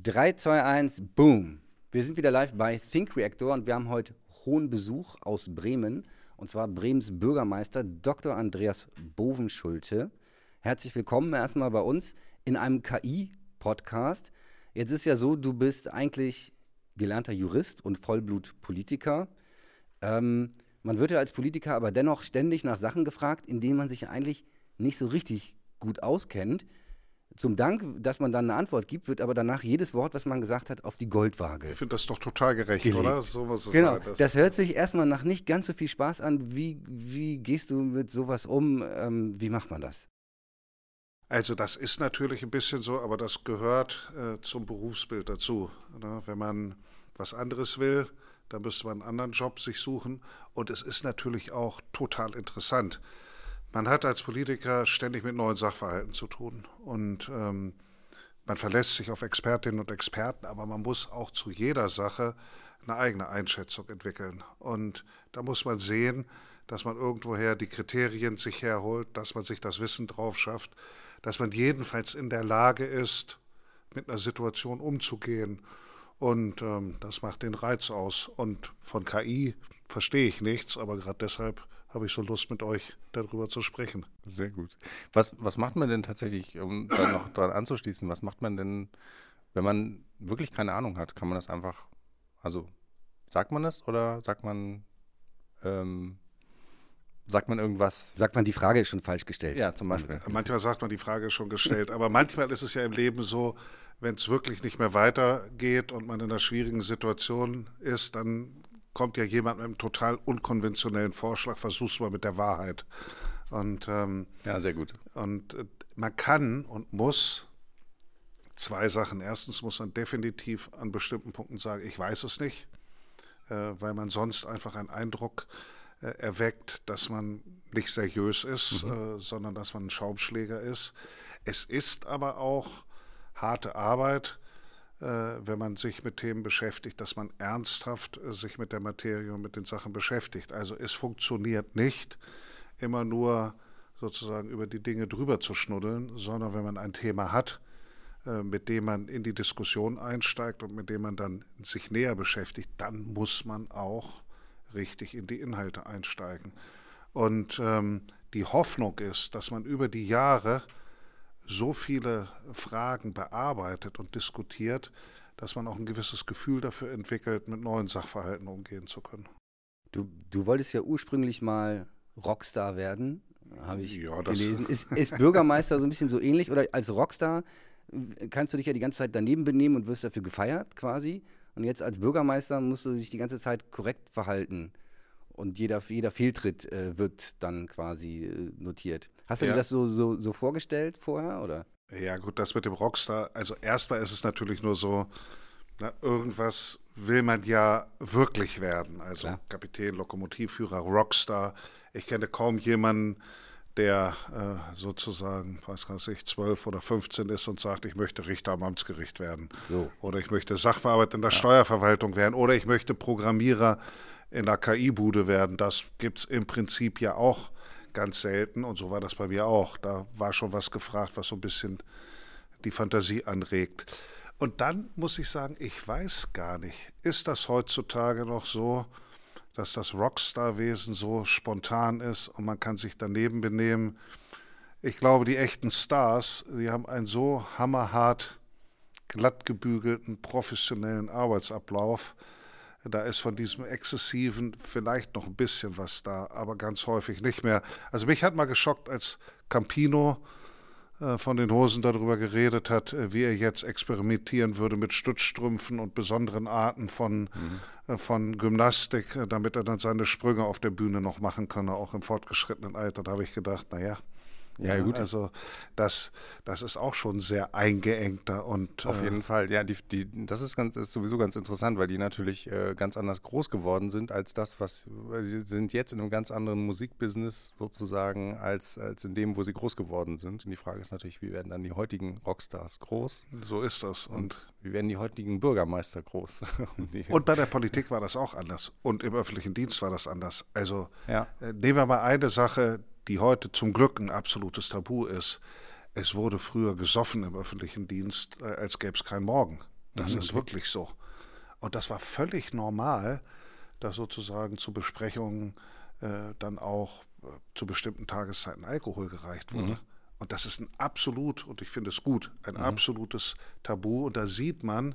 3, 2, 1, boom. Wir sind wieder live bei Think Reactor und wir haben heute hohen Besuch aus Bremen. Und zwar Bremens Bürgermeister Dr. Andreas Bovenschulte. Herzlich willkommen erstmal bei uns in einem KI-Podcast. Jetzt ist ja so, du bist eigentlich gelernter Jurist und Vollblutpolitiker. Ähm, man wird ja als Politiker aber dennoch ständig nach Sachen gefragt, in denen man sich eigentlich nicht so richtig gut auskennt. Zum Dank, dass man dann eine Antwort gibt, wird aber danach jedes Wort, was man gesagt hat, auf die Goldwaage. Ich finde das doch total gerecht, gelegt. oder? So muss es genau. Das, das hört sich erstmal nach nicht ganz so viel Spaß an. Wie, wie gehst du mit sowas um? Ähm, wie macht man das? Also das ist natürlich ein bisschen so, aber das gehört äh, zum Berufsbild dazu. Ne? Wenn man was anderes will, dann müsste man einen anderen Job sich suchen. Und es ist natürlich auch total interessant. Man hat als Politiker ständig mit neuen Sachverhalten zu tun und ähm, man verlässt sich auf Expertinnen und Experten, aber man muss auch zu jeder Sache eine eigene Einschätzung entwickeln. Und da muss man sehen, dass man irgendwoher die Kriterien sich herholt, dass man sich das Wissen drauf schafft, dass man jedenfalls in der Lage ist, mit einer Situation umzugehen. Und ähm, das macht den Reiz aus. Und von KI verstehe ich nichts, aber gerade deshalb habe ich so Lust, mit euch darüber zu sprechen. Sehr gut. Was, was macht man denn tatsächlich, um da noch dran anzuschließen, was macht man denn, wenn man wirklich keine Ahnung hat? Kann man das einfach, also sagt man das oder sagt man, ähm, sagt man irgendwas? Sagt man, die Frage ist schon falsch gestellt. Ja, zum Beispiel. Manchmal sagt man, die Frage ist schon gestellt, aber manchmal ist es ja im Leben so, wenn es wirklich nicht mehr weitergeht und man in einer schwierigen Situation ist, dann kommt ja jemand mit einem total unkonventionellen Vorschlag, versuch's mal mit der Wahrheit. Und, ähm, ja, sehr gut. Und äh, man kann und muss zwei Sachen. Erstens muss man definitiv an bestimmten Punkten sagen, ich weiß es nicht, äh, weil man sonst einfach einen Eindruck äh, erweckt, dass man nicht seriös ist, mhm. äh, sondern dass man ein Schaumschläger ist. Es ist aber auch harte Arbeit, wenn man sich mit Themen beschäftigt, dass man ernsthaft äh, sich mit der Materie und mit den Sachen beschäftigt. Also es funktioniert nicht, immer nur sozusagen über die Dinge drüber zu schnuddeln, sondern wenn man ein Thema hat, äh, mit dem man in die Diskussion einsteigt und mit dem man dann sich näher beschäftigt, dann muss man auch richtig in die Inhalte einsteigen. Und ähm, die Hoffnung ist, dass man über die Jahre so viele Fragen bearbeitet und diskutiert, dass man auch ein gewisses Gefühl dafür entwickelt, mit neuen Sachverhalten umgehen zu können. Du, du wolltest ja ursprünglich mal Rockstar werden, habe ich ja, gelesen. Ist, ist Bürgermeister so ein bisschen so ähnlich? Oder als Rockstar kannst du dich ja die ganze Zeit daneben benehmen und wirst dafür gefeiert quasi. Und jetzt als Bürgermeister musst du dich die ganze Zeit korrekt verhalten und jeder, jeder Fehltritt äh, wird dann quasi äh, notiert. Hast du ja. dir das so, so, so vorgestellt vorher, oder? Ja, gut, das mit dem Rockstar, also erstmal ist es natürlich nur so, na, irgendwas will man ja wirklich werden. Also Klar. Kapitän, Lokomotivführer, Rockstar. Ich kenne kaum jemanden, der äh, sozusagen, weiß gar nicht, 12 oder 15 ist und sagt, ich möchte Richter am Amtsgericht werden. So. Oder ich möchte Sachbearbeiter in der ja. Steuerverwaltung werden. Oder ich möchte Programmierer in der KI-Bude werden. Das gibt es im Prinzip ja auch ganz selten und so war das bei mir auch. Da war schon was gefragt, was so ein bisschen die Fantasie anregt. Und dann muss ich sagen, ich weiß gar nicht, ist das heutzutage noch so, dass das Rockstar-Wesen so spontan ist und man kann sich daneben benehmen? Ich glaube, die echten Stars, die haben einen so hammerhart glatt gebügelten, professionellen Arbeitsablauf, da ist von diesem Exzessiven vielleicht noch ein bisschen was da, aber ganz häufig nicht mehr. Also mich hat mal geschockt, als Campino äh, von den Hosen darüber geredet hat, äh, wie er jetzt experimentieren würde mit Stützstrümpfen und besonderen Arten von, mhm. äh, von Gymnastik, damit er dann seine Sprünge auf der Bühne noch machen könne, auch im fortgeschrittenen Alter. Da habe ich gedacht, naja, ja, gut. Also das, das ist auch schon sehr eingeengter und auf äh, jeden Fall. Ja, die, die, das ist ganz ist sowieso ganz interessant, weil die natürlich äh, ganz anders groß geworden sind als das, was sie sind jetzt in einem ganz anderen Musikbusiness sozusagen als als in dem, wo sie groß geworden sind. Und die Frage ist natürlich, wie werden dann die heutigen Rockstars groß? So ist das und, und wie werden die heutigen Bürgermeister groß? und bei der Politik war das auch anders und im öffentlichen Dienst war das anders. Also ja. äh, nehmen wir mal eine Sache, die heute zum Glück ein absolutes Tabu ist. Es wurde früher gesoffen im öffentlichen Dienst, äh, als gäbe es keinen Morgen. Das mhm. ist wirklich so. Und das war völlig normal, dass sozusagen zu Besprechungen äh, dann auch äh, zu bestimmten Tageszeiten Alkohol gereicht wurde. Mhm. Und das ist ein absolut, und ich finde es gut, ein mhm. absolutes Tabu. Und da sieht man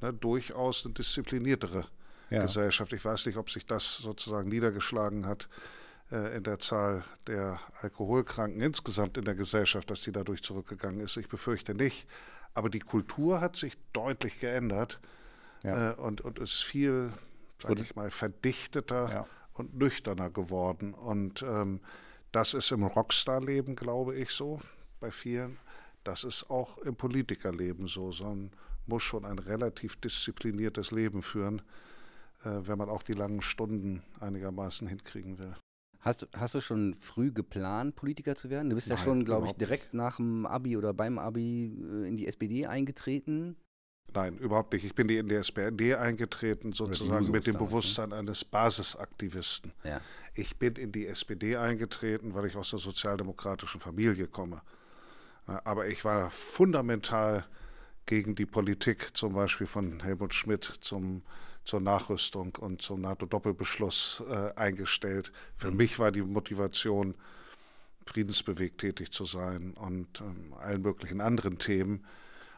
ne, durchaus eine diszipliniertere ja. Gesellschaft. Ich weiß nicht, ob sich das sozusagen niedergeschlagen hat in der Zahl der Alkoholkranken insgesamt in der Gesellschaft, dass die dadurch zurückgegangen ist. Ich befürchte nicht. Aber die Kultur hat sich deutlich geändert ja. äh, und, und ist viel, sag ich mal, verdichteter ja. und nüchterner geworden. Und ähm, das ist im Rockstar-Leben, glaube ich, so bei vielen. Das ist auch im Politikerleben so. So man muss schon ein relativ diszipliniertes Leben führen, äh, wenn man auch die langen Stunden einigermaßen hinkriegen will. Hast, hast du schon früh geplant, Politiker zu werden? Du bist Nein, ja schon, glaube ich, direkt nach dem Abi oder beim Abi äh, in die SPD eingetreten. Nein, überhaupt nicht. Ich bin in die SPD eingetreten, sozusagen mit dem ne? Bewusstsein ne? eines Basisaktivisten. Ja. Ich bin in die SPD eingetreten, weil ich aus der sozialdemokratischen Familie komme. Aber ich war fundamental gegen die Politik, zum Beispiel von Helmut Schmidt zum zur Nachrüstung und zum NATO-Doppelbeschluss äh, eingestellt. Für mhm. mich war die Motivation, friedensbewegt tätig zu sein und ähm, allen möglichen anderen Themen.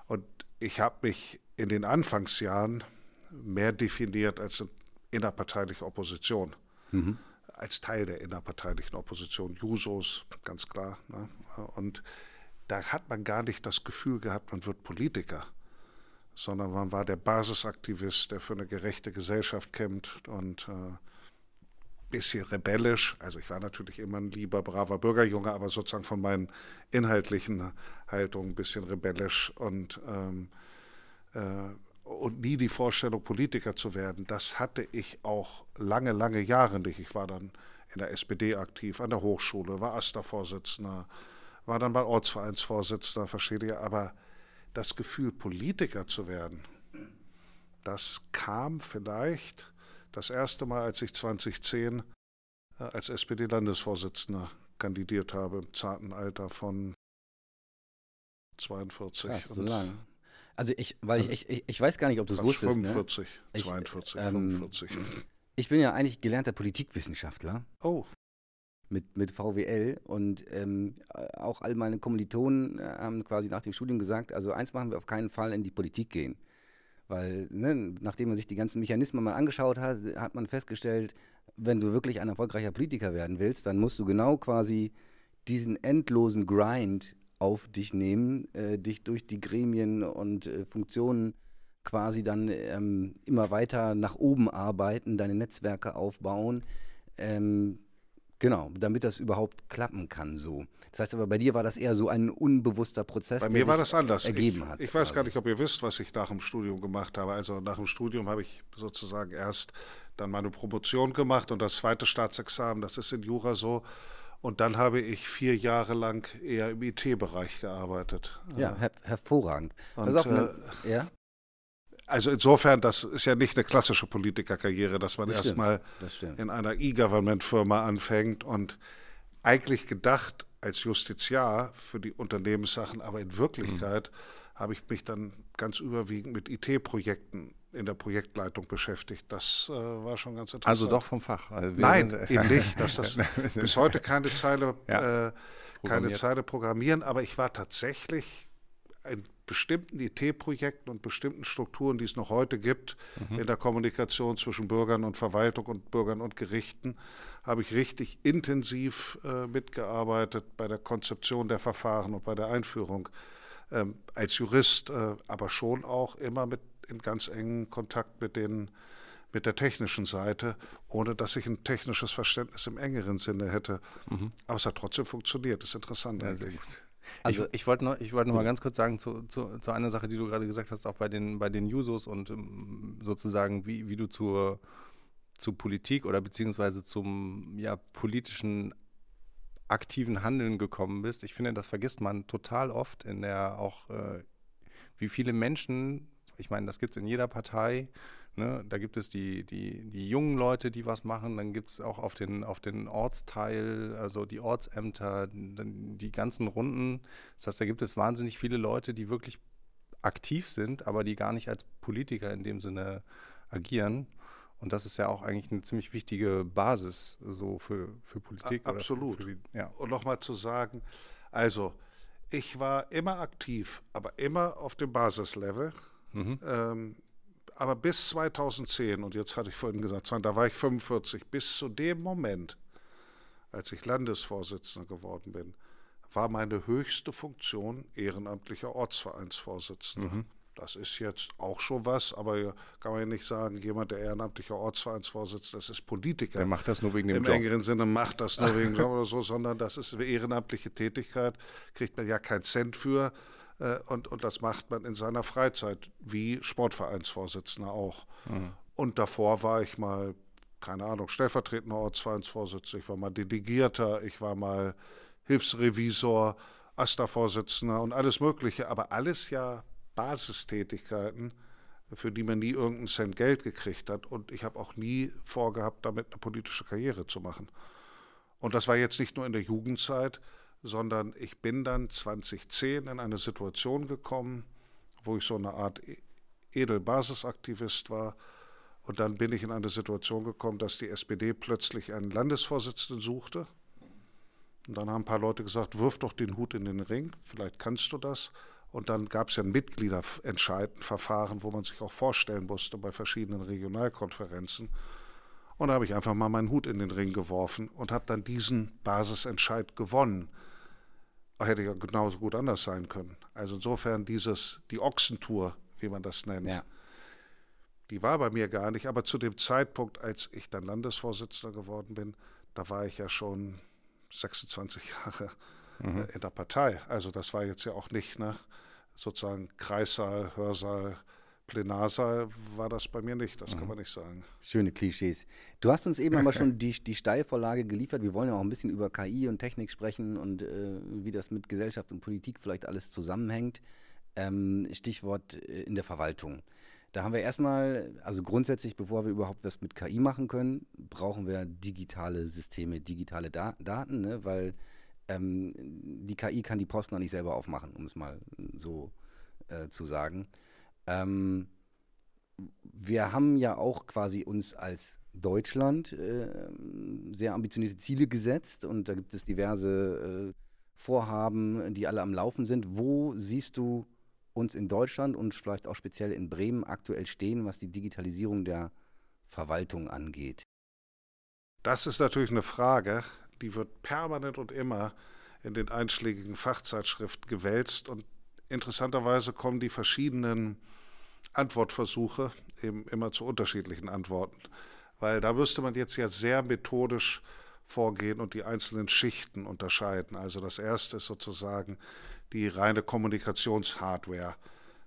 Und ich habe mich in den Anfangsjahren mehr definiert als innerparteiliche Opposition. Mhm. Als Teil der innerparteilichen Opposition, Jusos, ganz klar. Ne? Und da hat man gar nicht das Gefühl gehabt, man wird Politiker sondern man war der Basisaktivist, der für eine gerechte Gesellschaft kämpft und äh, bisschen rebellisch. Also ich war natürlich immer ein lieber, braver Bürgerjunge, aber sozusagen von meinen inhaltlichen Haltungen ein bisschen rebellisch und, ähm, äh, und nie die Vorstellung, Politiker zu werden. Das hatte ich auch lange, lange Jahre nicht. Ich war dann in der SPD aktiv, an der Hochschule, war AStA-Vorsitzender, war dann mal Ortsvereinsvorsitzender, verstehe aber das Gefühl, Politiker zu werden, das kam vielleicht das erste Mal, als ich 2010 äh, als SPD-Landesvorsitzender kandidiert habe, im zarten Alter von 42. Krass, so lang. Also ich, weil also ich, ich, ich weiß gar nicht, ob du es wusstest. 45, ne? 42, ich, ähm, 45. Ich bin ja eigentlich gelernter Politikwissenschaftler. Oh mit, mit VWL und ähm, auch all meine Kommilitonen äh, haben quasi nach dem Studium gesagt, also eins machen wir auf keinen Fall in die Politik gehen. Weil, ne, nachdem man sich die ganzen Mechanismen mal angeschaut hat, hat man festgestellt, wenn du wirklich ein erfolgreicher Politiker werden willst, dann musst du genau quasi diesen endlosen Grind auf dich nehmen, äh, dich durch die Gremien und äh, Funktionen quasi dann ähm, immer weiter nach oben arbeiten, deine Netzwerke aufbauen. Ähm, Genau, damit das überhaupt klappen kann so. Das heißt aber, bei dir war das eher so ein unbewusster Prozess. Bei mir war das anders. Ergeben ich, hat. Ich weiß gar nicht, ob ihr wisst, was ich nach dem Studium gemacht habe. Also nach dem Studium habe ich sozusagen erst dann meine Promotion gemacht und das zweite Staatsexamen, das ist in Jura so. Und dann habe ich vier Jahre lang eher im IT-Bereich gearbeitet. Ja, her hervorragend. Und, eine, äh, ja? Also insofern, das ist ja nicht eine klassische Politikerkarriere, dass man erstmal in einer E-Government-Firma anfängt und eigentlich gedacht als Justiziar für die Unternehmenssachen, aber in Wirklichkeit mhm. habe ich mich dann ganz überwiegend mit IT-Projekten in der Projektleitung beschäftigt. Das äh, war schon ganz interessant. Also doch vom Fach. Also Nein, eben nicht. Dass das bis heute keine Zeile, ja. äh, keine Zeile programmieren, aber ich war tatsächlich in bestimmten IT-Projekten und bestimmten Strukturen, die es noch heute gibt, mhm. in der Kommunikation zwischen Bürgern und Verwaltung und Bürgern und Gerichten, habe ich richtig intensiv äh, mitgearbeitet bei der Konzeption der Verfahren und bei der Einführung. Ähm, als Jurist, äh, aber schon auch immer mit in ganz engen Kontakt mit den mit der technischen Seite, ohne dass ich ein technisches Verständnis im engeren Sinne hätte. Mhm. Aber es hat trotzdem funktioniert. Das ist interessant. Ja, gut. Also ich, ich wollte noch, wollt noch mal ganz kurz sagen zu, zu, zu, einer Sache, die du gerade gesagt hast, auch bei den, bei den Jusos und um, sozusagen, wie, wie du zur, zu Politik oder beziehungsweise zum ja, politischen aktiven Handeln gekommen bist. Ich finde, das vergisst man total oft in der auch, äh, wie viele Menschen, ich meine, das gibt es in jeder Partei, Ne? Da gibt es die, die, die jungen Leute, die was machen. Dann gibt es auch auf den, auf den Ortsteil, also die Ortsämter, die ganzen Runden. Das heißt, da gibt es wahnsinnig viele Leute, die wirklich aktiv sind, aber die gar nicht als Politiker in dem Sinne agieren. Und das ist ja auch eigentlich eine ziemlich wichtige Basis so für, für Politik. Absolut. Für, für die, ja. Und nochmal zu sagen, also ich war immer aktiv, aber immer auf dem Basislevel. Mhm. Ähm, aber bis 2010, und jetzt hatte ich vorhin gesagt, da war ich 45, bis zu dem Moment, als ich Landesvorsitzender geworden bin, war meine höchste Funktion ehrenamtlicher Ortsvereinsvorsitzender. Mhm. Das ist jetzt auch schon was, aber kann man ja nicht sagen, jemand, der ehrenamtlicher Ortsvereinsvorsitzender ist, ist Politiker. Der macht das nur wegen dem Im Job. Im engeren Sinne macht das nur wegen dem Job oder so, sondern das ist eine ehrenamtliche Tätigkeit, kriegt man ja keinen Cent für. Äh, und, und das macht man in seiner Freizeit, wie Sportvereinsvorsitzender auch. Mhm. Und davor war ich mal, keine Ahnung, stellvertretender Ortsvereinsvorsitzender, ich war mal Delegierter, ich war mal Hilfsrevisor, AStA-Vorsitzender und alles Mögliche, aber alles ja Basistätigkeiten, für die man nie irgendeinen Cent Geld gekriegt hat. Und ich habe auch nie vorgehabt, damit eine politische Karriere zu machen. Und das war jetzt nicht nur in der Jugendzeit, sondern ich bin dann 2010 in eine Situation gekommen, wo ich so eine Art e-, Edelbasisaktivist war. Und dann bin ich in eine Situation gekommen, dass die SPD plötzlich einen Landesvorsitzenden suchte. Und dann haben ein paar Leute gesagt, wirf doch den Hut in den Ring, vielleicht kannst du das. Und dann gab es ja ein Mitgliederentscheidverfahren, wo man sich auch vorstellen musste bei verschiedenen Regionalkonferenzen. Und da habe ich einfach mal meinen Hut in den Ring geworfen und habe dann diesen Basisentscheid gewonnen. Hätte ja genauso gut anders sein können. Also insofern dieses, die Ochsentour, wie man das nennt, ja. die war bei mir gar nicht. Aber zu dem Zeitpunkt, als ich dann Landesvorsitzender geworden bin, da war ich ja schon 26 Jahre mhm. in der Partei. Also das war jetzt ja auch nicht, ne, sozusagen Kreissaal, Hörsaal, Plenarsaal war das bei mir nicht, das mhm. kann man nicht sagen. Schöne Klischees. Du hast uns eben aber schon die, die Steilvorlage geliefert. Wir wollen ja auch ein bisschen über KI und Technik sprechen und äh, wie das mit Gesellschaft und Politik vielleicht alles zusammenhängt. Ähm, Stichwort äh, in der Verwaltung. Da haben wir erstmal, also grundsätzlich, bevor wir überhaupt was mit KI machen können, brauchen wir digitale Systeme, digitale da Daten, ne? weil ähm, die KI kann die Post noch nicht selber aufmachen, um es mal so äh, zu sagen. Ähm, wir haben ja auch quasi uns als Deutschland äh, sehr ambitionierte Ziele gesetzt und da gibt es diverse äh, Vorhaben, die alle am Laufen sind. Wo siehst du uns in Deutschland und vielleicht auch speziell in Bremen aktuell stehen, was die Digitalisierung der Verwaltung angeht? Das ist natürlich eine Frage, die wird permanent und immer in den einschlägigen Fachzeitschriften gewälzt und interessanterweise kommen die verschiedenen Antwortversuche eben immer zu unterschiedlichen Antworten, weil da müsste man jetzt ja sehr methodisch vorgehen und die einzelnen Schichten unterscheiden. Also das erste ist sozusagen die reine Kommunikationshardware.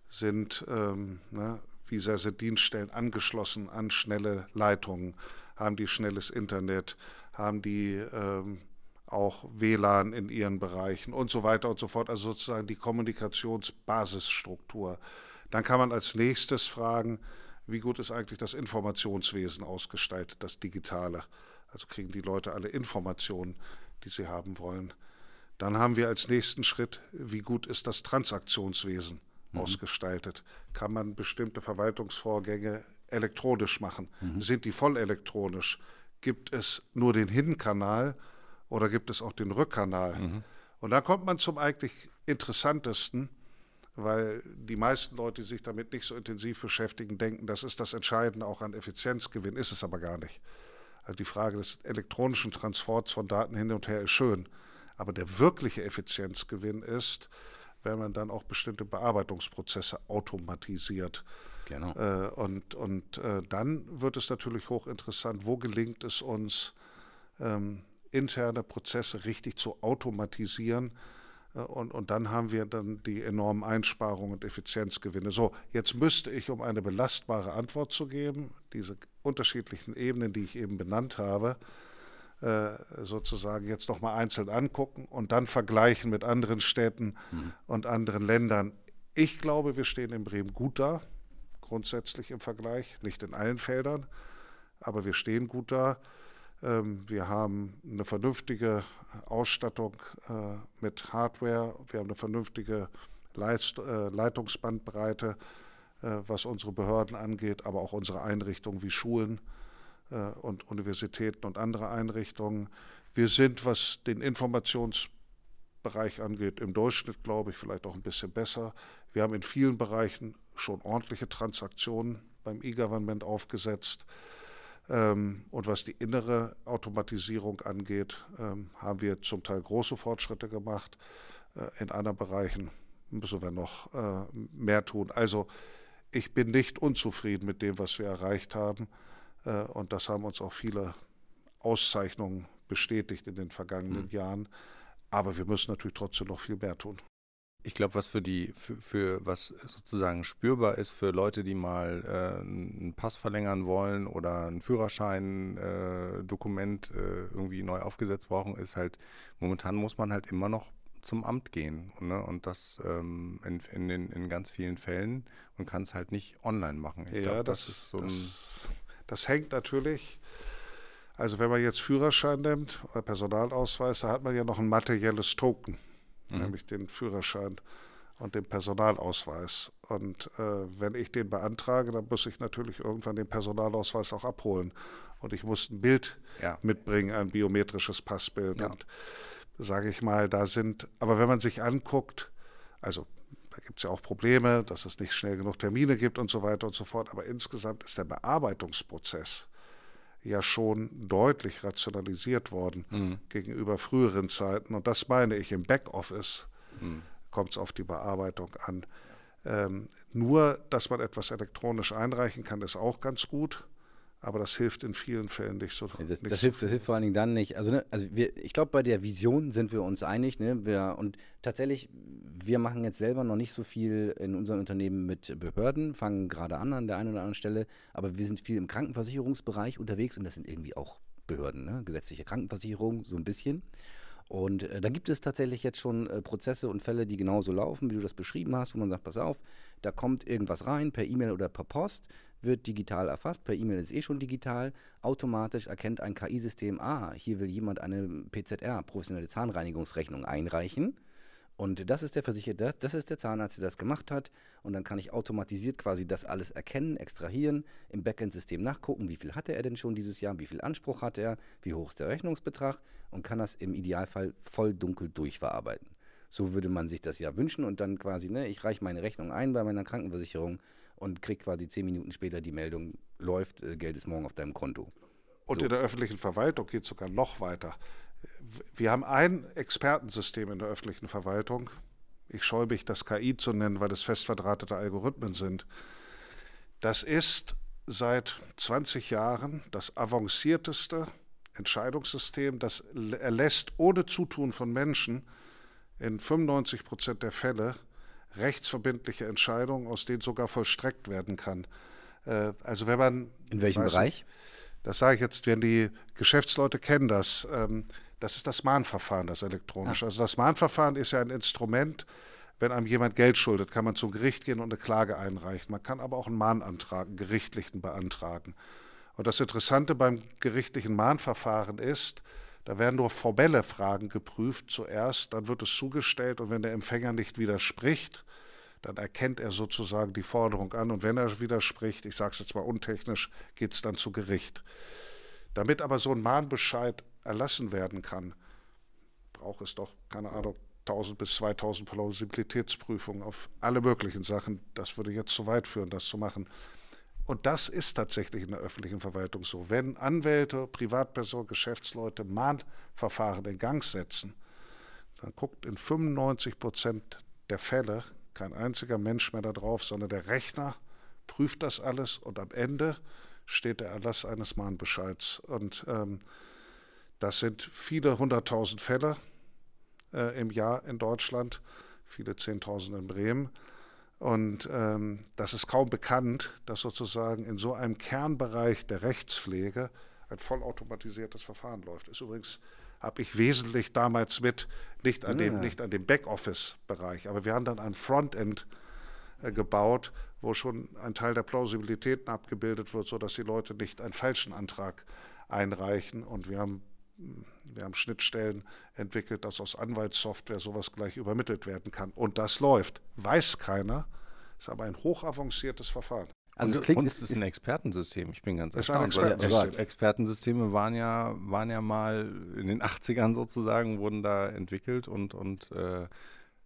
Sind, ähm, ne, wie sehr sind Dienststellen angeschlossen an schnelle Leitungen? Haben die schnelles Internet? haben die ähm, auch WLAN in ihren Bereichen und so weiter und so fort, also sozusagen die Kommunikationsbasisstruktur. Dann kann man als nächstes fragen, wie gut ist eigentlich das Informationswesen ausgestaltet, das Digitale? Also kriegen die Leute alle Informationen, die sie haben wollen. Dann haben wir als nächsten Schritt, wie gut ist das Transaktionswesen mhm. ausgestaltet? Kann man bestimmte Verwaltungsvorgänge elektronisch machen? Mhm. Sind die voll elektronisch? gibt es nur den Hinkanal oder gibt es auch den Rückkanal? Mhm. Und da kommt man zum eigentlich interessantesten, weil die meisten Leute, die sich damit nicht so intensiv beschäftigen, denken, das ist das Entscheidende auch an Effizienzgewinn, ist es aber gar nicht. Also die Frage des elektronischen Transports von Daten hin und her ist schön, aber der wirkliche Effizienzgewinn ist, wenn man dann auch bestimmte Bearbeitungsprozesse automatisiert. Genau. Äh, und und äh, dann wird es natürlich hochinteressant, wo gelingt es uns, ähm, interne Prozesse richtig zu automatisieren. Äh, und, und dann haben wir dann die enormen Einsparungen und Effizienzgewinne. So, jetzt müsste ich, um eine belastbare Antwort zu geben, diese unterschiedlichen Ebenen, die ich eben benannt habe, äh, sozusagen jetzt nochmal einzeln angucken und dann vergleichen mit anderen Städten mhm. und anderen Ländern. Ich glaube, wir stehen in Bremen gut da grundsätzlich im Vergleich, nicht in allen Feldern, aber wir stehen gut da. Ähm, wir haben eine vernünftige Ausstattung äh, mit Hardware, wir haben eine vernünftige Leist, äh, Leitungsbandbreite, äh, was unsere Behörden angeht, aber auch unsere Einrichtungen wie Schulen äh, und Universitäten und andere Einrichtungen. Wir sind, was den Informationsbereich angeht, im Durchschnitt, glaube ich, vielleicht auch ein bisschen besser. Wir haben in vielen Bereichen schon ordentliche Transaktionen beim E-Government aufgesetzt. Ähm, und was die innere Automatisierung angeht, ähm, haben wir zum Teil große Fortschritte gemacht. Äh, in anderen Bereichen müssen wir noch äh, mehr tun. Also ich bin nicht unzufrieden mit dem, was wir erreicht haben. Äh, und das haben uns auch viele Auszeichnungen bestätigt in den vergangenen mhm. Jahren. Aber wir müssen natürlich trotzdem noch viel mehr tun. Ich glaube, was für die, für, für, was sozusagen spürbar ist für Leute, die mal äh, einen Pass verlängern wollen oder ein Führerschein-Dokument äh, äh, irgendwie neu aufgesetzt brauchen, ist halt, momentan muss man halt immer noch zum Amt gehen. Ne? Und das ähm, in, in, den, in ganz vielen Fällen und kann es halt nicht online machen. Ich ja, glaub, das, das, ist so das, das hängt natürlich. Also wenn man jetzt Führerschein nimmt oder Personalausweis, da hat man ja noch ein materielles Token mhm. nämlich den Führerschein und den Personalausweis. Und äh, wenn ich den beantrage, dann muss ich natürlich irgendwann den Personalausweis auch abholen. Und ich muss ein Bild ja. mitbringen, ein biometrisches Passbild. Ja. Und sage ich mal, da sind, aber wenn man sich anguckt, also da gibt es ja auch Probleme, dass es nicht schnell genug Termine gibt und so weiter und so fort, aber insgesamt ist der Bearbeitungsprozess ja schon deutlich rationalisiert worden mhm. gegenüber früheren Zeiten. Und das meine ich, im Backoffice mhm. kommt es auf die Bearbeitung an. Ähm, nur, dass man etwas elektronisch einreichen kann, ist auch ganz gut. Aber das hilft in vielen Fällen nicht so. Das, nicht das, hilft, das hilft vor allen Dingen dann nicht. Also, ne, also wir, ich glaube, bei der Vision sind wir uns einig. Ne? Wir, und tatsächlich, wir machen jetzt selber noch nicht so viel in unserem Unternehmen mit Behörden, fangen gerade an an der einen oder anderen Stelle. Aber wir sind viel im Krankenversicherungsbereich unterwegs und das sind irgendwie auch Behörden, ne? gesetzliche Krankenversicherung, so ein bisschen. Und äh, da gibt es tatsächlich jetzt schon äh, Prozesse und Fälle, die genauso laufen, wie du das beschrieben hast, wo man sagt, pass auf, da kommt irgendwas rein per E-Mail oder per Post wird digital erfasst, per E-Mail ist eh schon digital, automatisch erkennt ein KI-System, ah, hier will jemand eine PZR, professionelle Zahnreinigungsrechnung, einreichen. Und das ist der Versicherte, das ist der Zahnarzt, der das gemacht hat. Und dann kann ich automatisiert quasi das alles erkennen, extrahieren, im Backend-System nachgucken, wie viel hatte er denn schon dieses Jahr, wie viel Anspruch hat er, wie hoch ist der Rechnungsbetrag und kann das im Idealfall voll dunkel durchverarbeiten. So würde man sich das ja wünschen und dann quasi, ne, ich reiche meine Rechnung ein bei meiner Krankenversicherung und kriege quasi zehn Minuten später die Meldung, läuft, äh, Geld ist morgen auf deinem Konto. Und so. in der öffentlichen Verwaltung geht es sogar noch weiter. Wir haben ein Expertensystem in der öffentlichen Verwaltung. Ich scheue mich, das KI zu nennen, weil es fest verdrahtete Algorithmen sind. Das ist seit 20 Jahren das avancierteste Entscheidungssystem, das erlässt ohne Zutun von Menschen in 95 Prozent der Fälle rechtsverbindliche Entscheidung, aus denen sogar vollstreckt werden kann. Äh, also wenn man in welchem Bereich? Das sage ich jetzt, wenn die Geschäftsleute kennen das. Das ist das Mahnverfahren, das elektronische. Also das Mahnverfahren ist ja ein Instrument, wenn einem jemand Geld schuldet, kann man zum Gericht gehen und eine Klage einreichen. Man kann aber auch einen Mahnantrag, einen gerichtlichen beantragen. Und das Interessante beim gerichtlichen Mahnverfahren ist, da werden nur formelle Fragen geprüft zuerst, dann wird es zugestellt und wenn der Empfänger nicht widerspricht, dann erkennt er sozusagen die Forderung an und wenn er widerspricht, ich sage es jetzt mal untechnisch, geht es dann zu Gericht. Damit aber so ein Mahnbescheid erlassen werden kann, braucht es doch, keine Ahnung, 1000 bis 2000 Plausibilitätsprüfungen auf alle möglichen Sachen. Das würde jetzt zu weit führen, das zu machen. Und das ist tatsächlich in der öffentlichen Verwaltung so. Wenn Anwälte, Privatpersonen, Geschäftsleute Mahnverfahren in Gang setzen, dann guckt in 95 Prozent der Fälle kein einziger Mensch mehr da drauf, sondern der Rechner prüft das alles und am Ende steht der Erlass eines Mahnbescheids. Und ähm, das sind viele hunderttausend Fälle äh, im Jahr in Deutschland, viele Zehntausend in Bremen. Und ähm, das ist kaum bekannt, dass sozusagen in so einem Kernbereich der Rechtspflege ein vollautomatisiertes Verfahren läuft. Ist übrigens habe ich wesentlich damals mit, nicht an dem, ja. dem Backoffice-Bereich, aber wir haben dann ein Frontend äh, gebaut, wo schon ein Teil der Plausibilitäten abgebildet wird, sodass die Leute nicht einen falschen Antrag einreichen. Und wir haben wir haben Schnittstellen entwickelt, dass aus Anwaltssoftware sowas gleich übermittelt werden kann. Und das läuft. Weiß keiner, ist aber ein hochavanciertes Verfahren. Also es klingt, und es ist ein Expertensystem. Ich bin ganz erstaunt. Expertensystem. Expertensysteme waren ja, waren ja mal in den 80ern sozusagen, wurden da entwickelt und, und äh,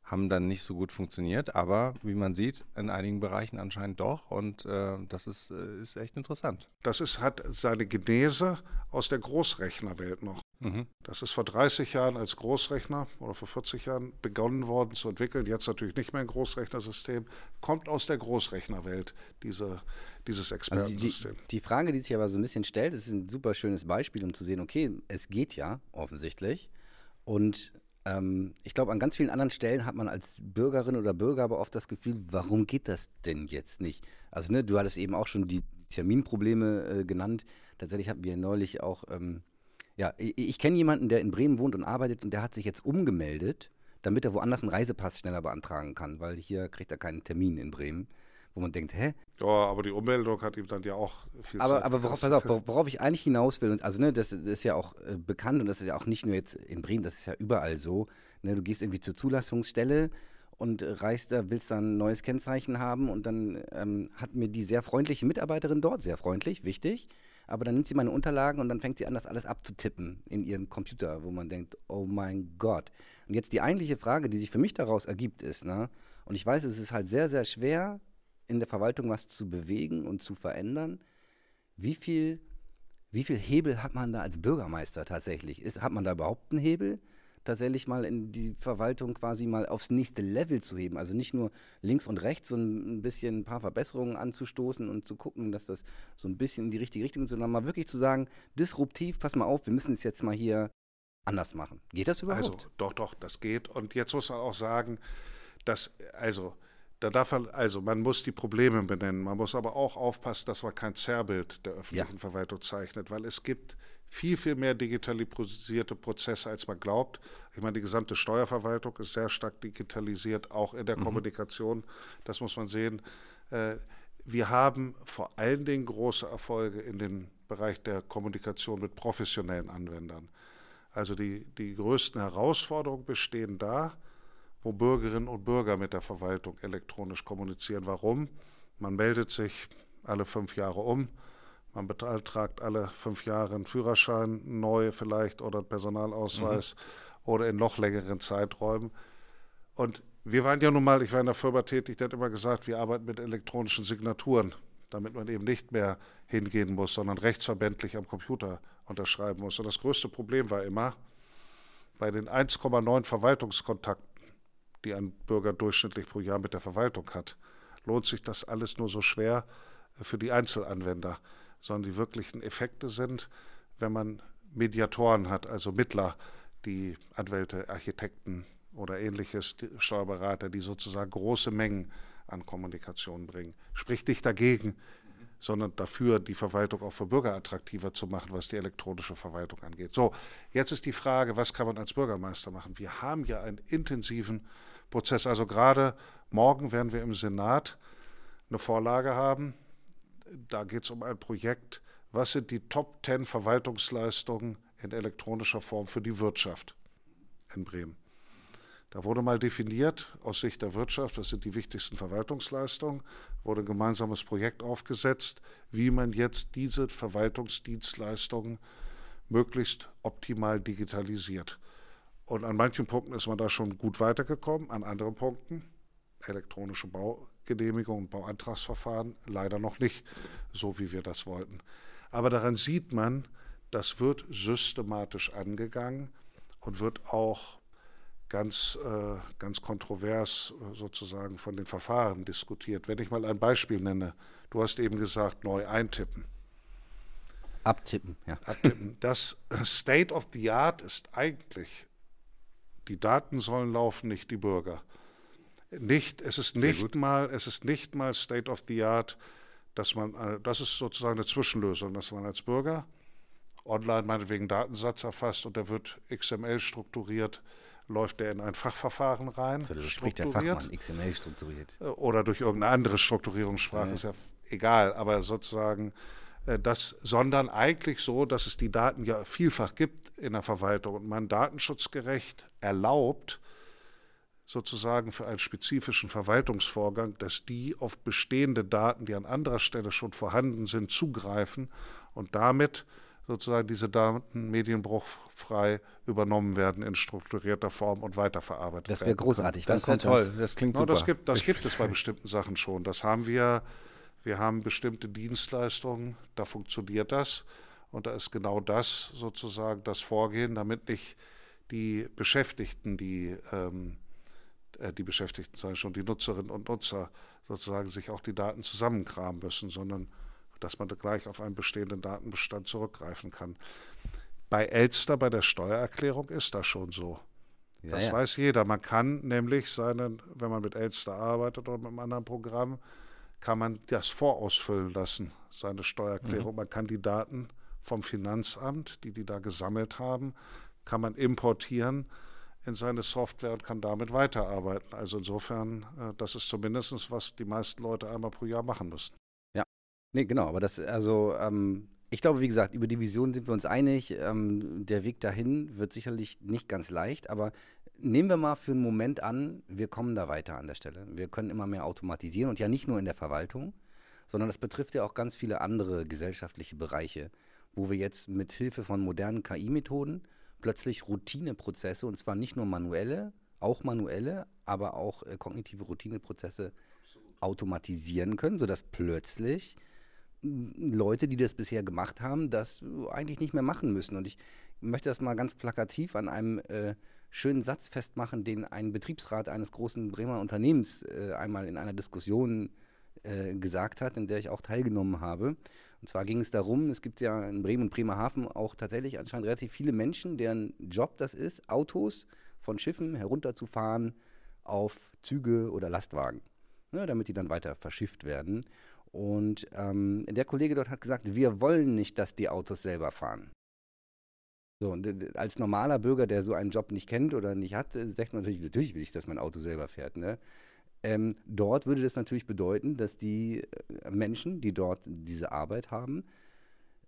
haben dann nicht so gut funktioniert, aber wie man sieht, in einigen Bereichen anscheinend doch und äh, das ist, äh, ist echt interessant. Das ist, hat seine Genese aus der Großrechnerwelt noch. Mhm. Das ist vor 30 Jahren als Großrechner oder vor 40 Jahren begonnen worden zu entwickeln, jetzt natürlich nicht mehr ein Großrechnersystem, kommt aus der Großrechnerwelt, diese, dieses Expertensystem. Also die, die, Frage, die sich aber so ein bisschen stellt, ist ein super schönes Beispiel, um zu sehen, okay, es geht ja offensichtlich und ähm, ich glaube, an ganz vielen anderen Stellen hat man als Bürgerin oder Bürger aber oft das Gefühl, warum geht das denn jetzt nicht? Also, ne, du hattest eben auch schon die Terminprobleme äh, genannt. Tatsächlich hatten wir neulich auch, ähm, ja, ich, ich kenne jemanden, der in Bremen wohnt und arbeitet und der hat sich jetzt umgemeldet, damit er woanders einen Reisepass schneller beantragen kann, weil hier kriegt er keinen Termin in Bremen wo man denkt, hä? Ja, aber die Ummeldung hat ihm dann ja auch viel aber, Zeit Aber worauf, pass auf, worauf ich eigentlich hinaus will, und also ne, das, das ist ja auch äh, bekannt und das ist ja auch nicht nur jetzt in Bremen, das ist ja überall so. Ne, du gehst irgendwie zur Zulassungsstelle und reist da, willst dann ein neues Kennzeichen haben und dann ähm, hat mir die sehr freundliche Mitarbeiterin dort, sehr freundlich, wichtig, aber dann nimmt sie meine Unterlagen und dann fängt sie an, das alles abzutippen in ihren Computer, wo man denkt, oh mein Gott. Und jetzt die eigentliche Frage, die sich für mich daraus ergibt, ist, ne, und ich weiß, es ist halt sehr, sehr schwer, in der Verwaltung was zu bewegen und zu verändern, wie viel, wie viel Hebel hat man da als Bürgermeister tatsächlich? Ist, hat man da überhaupt einen Hebel? Tatsächlich mal in die Verwaltung quasi mal aufs nächste Level zu heben. Also nicht nur links und rechts so ein bisschen ein paar Verbesserungen anzustoßen und zu gucken, dass das so ein bisschen in die richtige Richtung ist, sondern mal wirklich zu sagen, disruptiv, pass mal auf, wir müssen es jetzt mal hier anders machen. Geht das überhaupt? Also doch, doch, das geht. Und jetzt muss man auch sagen, dass, also da darf man, also man muss die Probleme benennen, man muss aber auch aufpassen, dass man kein Zerrbild der öffentlichen ja. Verwaltung zeichnet, weil es gibt viel, viel mehr digitalisierte Prozesse, als man glaubt. Ich meine, die gesamte Steuerverwaltung ist sehr stark digitalisiert, auch in der mhm. Kommunikation. Das muss man sehen. Äh, wir haben vor allen Dingen große Erfolge in dem Bereich der Kommunikation mit professionellen Anwendern. Also die, die größten Herausforderungen bestehen da, wo Bürgerinnen und Bürger mit der Verwaltung elektronisch kommunizieren. Warum? Man meldet sich alle fünf Jahre um, man beantragt alle fünf Jahre einen Führerschein neu vielleicht oder einen Personalausweis mhm. oder in noch längeren Zeiträumen. Und wir waren ja nun mal, ich war in der Firma tätig, der hat immer gesagt, wir arbeiten mit elektronischen Signaturen, damit man eben nicht mehr hingehen muss, sondern rechtsverbändlich am Computer unterschreiben muss. Und das größte Problem war immer, bei den 1,9 Verwaltungskontakten die ein Bürger durchschnittlich pro Jahr mit der Verwaltung hat, lohnt sich das alles nur so schwer für die Einzelanwender, sondern die wirklichen Effekte sind, wenn man Mediatoren hat, also Mittler, die Anwälte, Architekten oder ähnliches, die Steuerberater, die sozusagen große Mengen an Kommunikation bringen. Spricht nicht dagegen, sondern dafür, die Verwaltung auch für Bürger attraktiver zu machen, was die elektronische Verwaltung angeht. So, jetzt ist die Frage, was kann man als Bürgermeister machen? Wir haben ja einen intensiven Prozess. Also gerade morgen werden wir im Senat eine Vorlage haben. Da geht es um ein Projekt, was sind die Top 10 Verwaltungsleistungen in elektronischer Form für die Wirtschaft in Bremen. Da wurde mal definiert aus Sicht der Wirtschaft, was sind die wichtigsten Verwaltungsleistungen, wurde ein gemeinsames Projekt aufgesetzt, wie man jetzt diese Verwaltungsdienstleistungen möglichst optimal digitalisiert. Und an manchen Punkten ist man da schon gut weitergekommen, an anderen Punkten, elektronische Baugenehmigung und Bauantragsverfahren, leider noch nicht so, wie wir das wollten. Aber daran sieht man, das wird systematisch angegangen und wird auch ganz, äh, ganz kontrovers äh, sozusagen von den Verfahren diskutiert. Wenn ich mal ein Beispiel nenne, du hast eben gesagt, neu eintippen. Abtippen, ja. Abtippen. Das State of the Art ist eigentlich die Daten sollen laufen, nicht die Bürger. Nicht, es ist nicht mal, es ist nicht mal State of the Art, dass man, äh, das ist sozusagen eine Zwischenlösung, dass man als Bürger online meinetwegen Datensatz erfasst und der wird XML strukturiert, läuft der in ein Fachverfahren rein. Also spricht der Fachmann XML strukturiert. Äh, oder durch irgendeine andere Strukturierungssprache, ja. ist ja egal, aber sozusagen äh, das, sondern eigentlich so, dass es die Daten ja vielfach gibt in der Verwaltung und man datenschutzgerecht erlaubt, sozusagen für einen spezifischen Verwaltungsvorgang, dass die auf bestehende Daten, die an anderer Stelle schon vorhanden sind, zugreifen und damit sozusagen diese Daten medienbruchfrei übernommen werden in strukturierter Form und weiterverarbeitet werden. Das wäre großartig. Das wäre toll. Das klingt super. No, das gibt, das gibt es bei bestimmten Sachen schon. Das haben wir. Wir haben bestimmte Dienstleistungen, da funktioniert das. Und da ist genau das sozusagen das Vorgehen, damit nicht die Beschäftigten, die, ähm, äh, die Beschäftigten sei schon, die Nutzerinnen und Nutzer sozusagen sich auch die Daten zusammenkramen müssen, sondern dass man gleich auf einen bestehenden Datenbestand zurückgreifen kann. Bei Elster, bei der Steuererklärung ist das schon so. Ja, das ja. weiß jeder. Man kann nämlich seinen, wenn man mit Elster arbeitet oder mit einem anderen Programm, kann man das vorausfüllen lassen, seine Steuererklärung. Mhm. Man kann die Daten vom Finanzamt, die die da gesammelt haben, kann man importieren in seine Software und kann damit weiterarbeiten. Also insofern, äh, das ist zumindest, was die meisten Leute einmal pro Jahr machen müssen. Nee, genau, aber das, also, ähm, ich glaube, wie gesagt, über die Vision sind wir uns einig. Ähm, der Weg dahin wird sicherlich nicht ganz leicht, aber nehmen wir mal für einen Moment an, wir kommen da weiter an der Stelle. Wir können immer mehr automatisieren und ja nicht nur in der Verwaltung, sondern das betrifft ja auch ganz viele andere gesellschaftliche Bereiche, wo wir jetzt mit Hilfe von modernen KI-Methoden plötzlich Routineprozesse, und zwar nicht nur manuelle, auch manuelle, aber auch äh, kognitive Routineprozesse automatisieren können, sodass plötzlich Leute, die das bisher gemacht haben, das eigentlich nicht mehr machen müssen. Und ich möchte das mal ganz plakativ an einem äh, schönen Satz festmachen, den ein Betriebsrat eines großen Bremer Unternehmens äh, einmal in einer Diskussion äh, gesagt hat, in der ich auch teilgenommen habe. Und zwar ging es darum, es gibt ja in Bremen und Bremerhaven auch tatsächlich anscheinend relativ viele Menschen, deren Job das ist, Autos von Schiffen herunterzufahren auf Züge oder Lastwagen, ne, damit die dann weiter verschifft werden. Und ähm, der Kollege dort hat gesagt, wir wollen nicht, dass die Autos selber fahren. So, und als normaler Bürger, der so einen Job nicht kennt oder nicht hat, äh, sagt man natürlich, natürlich will ich, dass mein Auto selber fährt. Ne? Ähm, dort würde das natürlich bedeuten, dass die äh, Menschen, die dort diese Arbeit haben,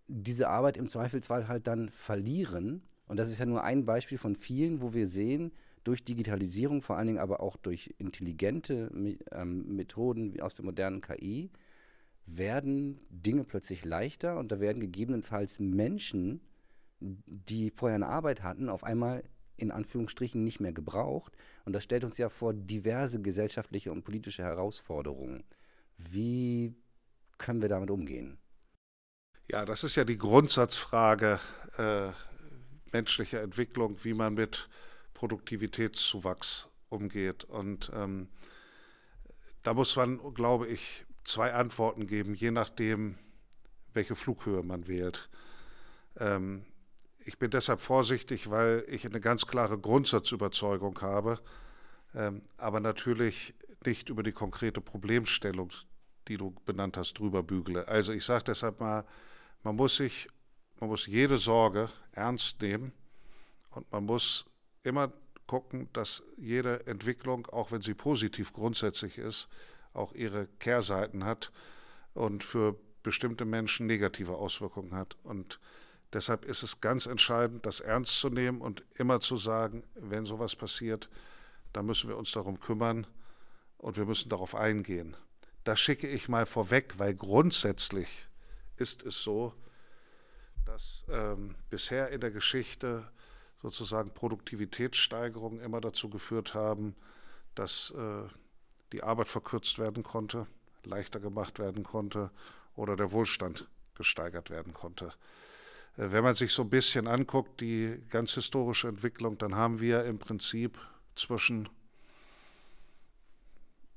diese Arbeit im Zweifelsfall halt dann verlieren. Und das ist ja nur ein Beispiel von vielen, wo wir sehen, durch Digitalisierung, vor allen Dingen aber auch durch intelligente ähm, Methoden aus der modernen KI, werden Dinge plötzlich leichter und da werden gegebenenfalls Menschen, die vorher eine Arbeit hatten, auf einmal in Anführungsstrichen nicht mehr gebraucht. Und das stellt uns ja vor diverse gesellschaftliche und politische Herausforderungen. Wie können wir damit umgehen? Ja, das ist ja die Grundsatzfrage äh, menschlicher Entwicklung, wie man mit Produktivitätszuwachs umgeht. Und ähm, da muss man, glaube ich, zwei Antworten geben, je nachdem, welche Flughöhe man wählt. Ähm, ich bin deshalb vorsichtig, weil ich eine ganz klare Grundsatzüberzeugung habe, ähm, aber natürlich nicht über die konkrete Problemstellung, die du benannt hast, drüber bügle. Also ich sage deshalb mal, man muss sich, man muss jede Sorge ernst nehmen und man muss immer gucken, dass jede Entwicklung, auch wenn sie positiv grundsätzlich ist, auch ihre Kehrseiten hat und für bestimmte Menschen negative Auswirkungen hat. Und deshalb ist es ganz entscheidend, das ernst zu nehmen und immer zu sagen, wenn sowas passiert, dann müssen wir uns darum kümmern und wir müssen darauf eingehen. Das schicke ich mal vorweg, weil grundsätzlich ist es so, dass ähm, bisher in der Geschichte sozusagen Produktivitätssteigerungen immer dazu geführt haben, dass äh, die Arbeit verkürzt werden konnte, leichter gemacht werden konnte oder der Wohlstand gesteigert werden konnte. Äh, wenn man sich so ein bisschen anguckt, die ganz historische Entwicklung, dann haben wir im Prinzip zwischen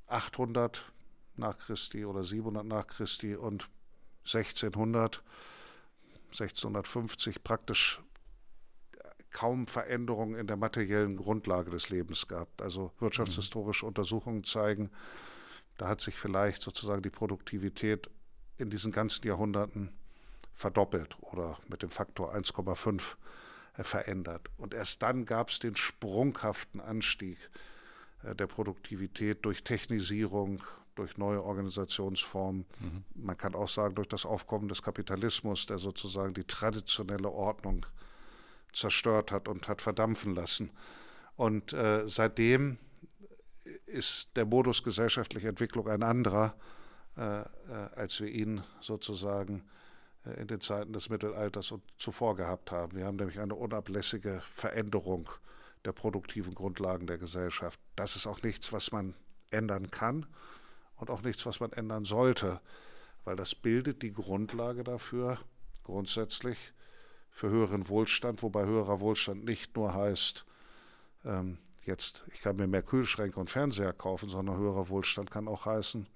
800 nach Christi oder 700 nach Christi und 1600, 1650 praktisch kaum Veränderungen in der materiellen Grundlage des Lebens gehabt. Also wirtschaftshistorische Untersuchungen zeigen, da hat sich vielleicht sozusagen die Produktivität in diesen ganzen Jahrhunderten verdoppelt oder mit dem Faktor 1,5 äh, verändert. Und erst dann gab es den sprunghaften Anstieg äh, der Produktivität durch Technisierung, durch neue Organisationsformen. Mhm. Man kann auch sagen, durch das Aufkommen des Kapitalismus, der sozusagen die traditionelle Ordnung zerstört hat und hat verdampfen lassen. Und äh, seitdem ist der Modus gesellschaftlicher Entwicklung ein anderer, äh, äh, als wir ihn sozusagen in den Zeiten des Mittelalters und zuvor gehabt haben. Wir haben nämlich eine unablässige Veränderung der produktiven Grundlagen der Gesellschaft. Das ist auch nichts, was man ändern kann und auch nichts, was man ändern sollte, weil das bildet die Grundlage dafür, grundsätzlich für höheren Wohlstand, wobei höherer Wohlstand nicht nur heißt, ähm, jetzt, ich kann mir mehr Kühlschränke und Fernseher kaufen, sondern höherer Wohlstand kann auch heißen,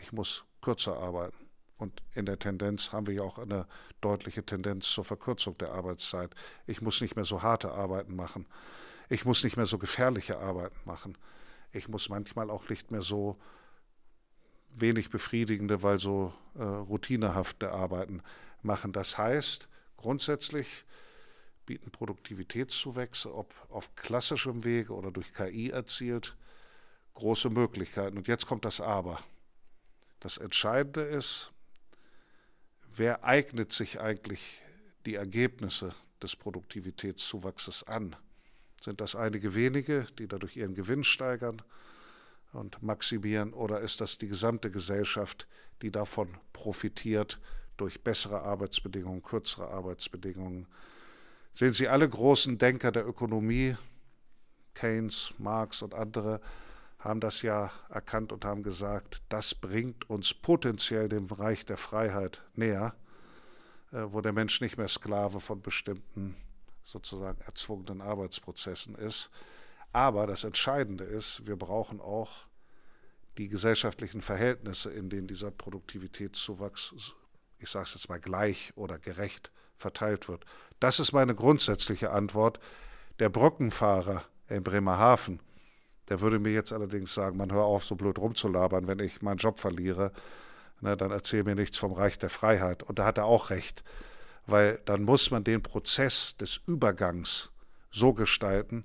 ich muss kürzer arbeiten. Und in der Tendenz haben wir ja auch eine deutliche Tendenz zur Verkürzung der Arbeitszeit. Ich muss nicht mehr so harte Arbeiten machen. Ich muss nicht mehr so gefährliche Arbeiten machen. Ich muss manchmal auch nicht mehr so wenig befriedigende, weil so äh, routinehafte Arbeiten machen. Das heißt, grundsätzlich bieten Produktivitätszuwächse, ob auf klassischem Wege oder durch KI erzielt, große Möglichkeiten. Und jetzt kommt das Aber. Das Entscheidende ist, wer eignet sich eigentlich die Ergebnisse des Produktivitätszuwachses an? Sind das einige wenige, die dadurch ihren Gewinn steigern und maximieren, oder ist das die gesamte Gesellschaft, die davon profitiert durch bessere Arbeitsbedingungen, kürzere Arbeitsbedingungen? Sehen Sie alle großen Denker der Ökonomie, Keynes, Marx und andere, haben das ja erkannt und haben gesagt, das bringt uns potenziell dem Bereich der Freiheit näher, äh, wo der Mensch nicht mehr Sklave von bestimmten sozusagen erzwungenen Arbeitsprozessen ist. Aber das Entscheidende ist, wir brauchen auch die gesellschaftlichen Verhältnisse, in denen dieser Produktivitätszuwachs, ich sage es jetzt mal gleich oder gerecht verteilt wird. Das ist meine grundsätzliche Antwort. Der Brückenfahrer in Bremerhaven, der würde mir jetzt allerdings sagen, man hör auf, so blöd rumzulabern, wenn ich meinen Job verliere, na, dann erzähl mir nichts vom Reich der Freiheit. Und da hat er auch recht, weil dann muss man den Prozess des Übergangs so gestalten,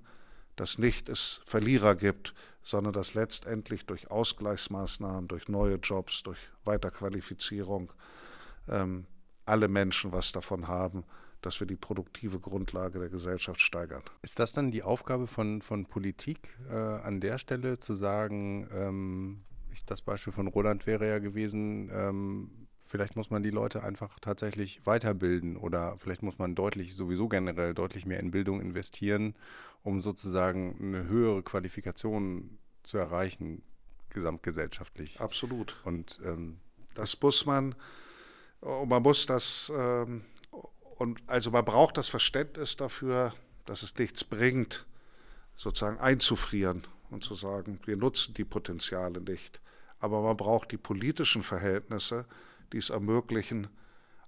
dass nicht es Verlierer gibt, sondern dass letztendlich durch Ausgleichsmaßnahmen, durch neue Jobs, durch Weiterqualifizierung ähm, alle Menschen was davon haben, dass wir die produktive Grundlage der Gesellschaft steigern. Ist das dann die Aufgabe von, von Politik äh, an der Stelle zu sagen, ähm, ich, das Beispiel von Roland wäre ja gewesen, ähm, vielleicht muss man die Leute einfach tatsächlich weiterbilden oder vielleicht muss man deutlich, sowieso generell deutlich mehr in Bildung investieren, um sozusagen eine höhere Qualifikation zu erreichen, gesamtgesellschaftlich. Absolut. Und ähm, das muss man, und man muss das ähm, und also man braucht das Verständnis dafür, dass es nichts bringt, sozusagen einzufrieren und zu sagen, wir nutzen die Potenziale nicht. Aber man braucht die politischen Verhältnisse, die es ermöglichen,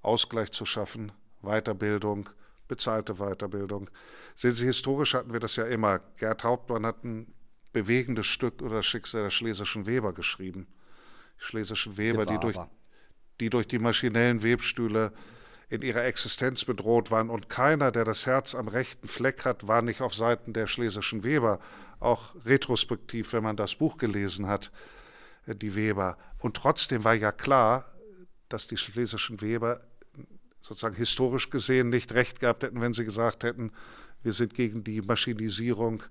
Ausgleich zu schaffen, Weiterbildung, bezahlte Weiterbildung. Sehen Sie, historisch hatten wir das ja immer. Gerd Hauptmann hat ein bewegendes Stück über das Schicksal der schlesischen Weber geschrieben. Die schlesischen Weber, die durch, die durch die maschinellen Webstühle in ihrer Existenz bedroht waren. Und keiner, der das Herz am rechten Fleck hat, war nicht auf Seiten der schlesischen Weber. Auch retrospektiv, wenn man das Buch gelesen hat, äh, die Weber. Und trotzdem war ja klar, dass die schlesischen Weber sozusagen historisch gesehen nicht recht gehabt hätten, wenn sie gesagt hätten, wir sind gegen die Maschinisierung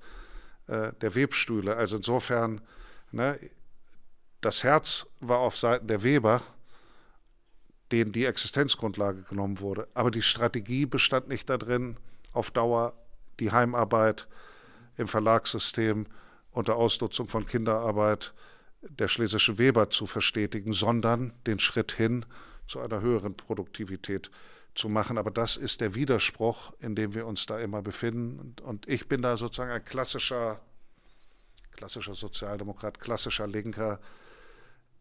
äh, der Webstühle. Also insofern, ne, das Herz war auf Seiten der Weber denen die Existenzgrundlage genommen wurde. Aber die Strategie bestand nicht darin, auf Dauer die Heimarbeit im Verlagssystem unter Ausnutzung von Kinderarbeit der schlesischen Weber zu verstetigen, sondern den Schritt hin zu einer höheren Produktivität zu machen. Aber das ist der Widerspruch, in dem wir uns da immer befinden. Und ich bin da sozusagen ein klassischer, klassischer Sozialdemokrat, klassischer Linker.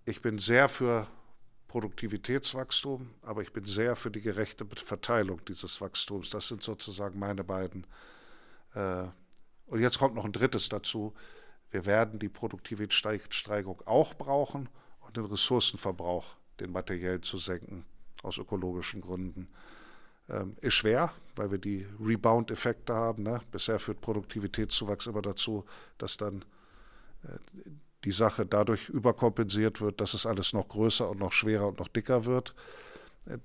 Ich bin sehr für Produktivitätswachstum, aber ich bin sehr für die gerechte Verteilung dieses Wachstums. Das sind sozusagen meine beiden. Äh, und jetzt kommt noch ein drittes dazu. Wir werden die Produktivitätssteigerung auch brauchen und den Ressourcenverbrauch, den materiell zu senken, aus ökologischen Gründen. Ähm, ist schwer, weil wir die Rebound-Effekte haben. Ne? Bisher führt Produktivitätszuwachs immer dazu, dass dann äh, die Sache dadurch überkompensiert wird, dass es alles noch größer und noch schwerer und noch dicker wird.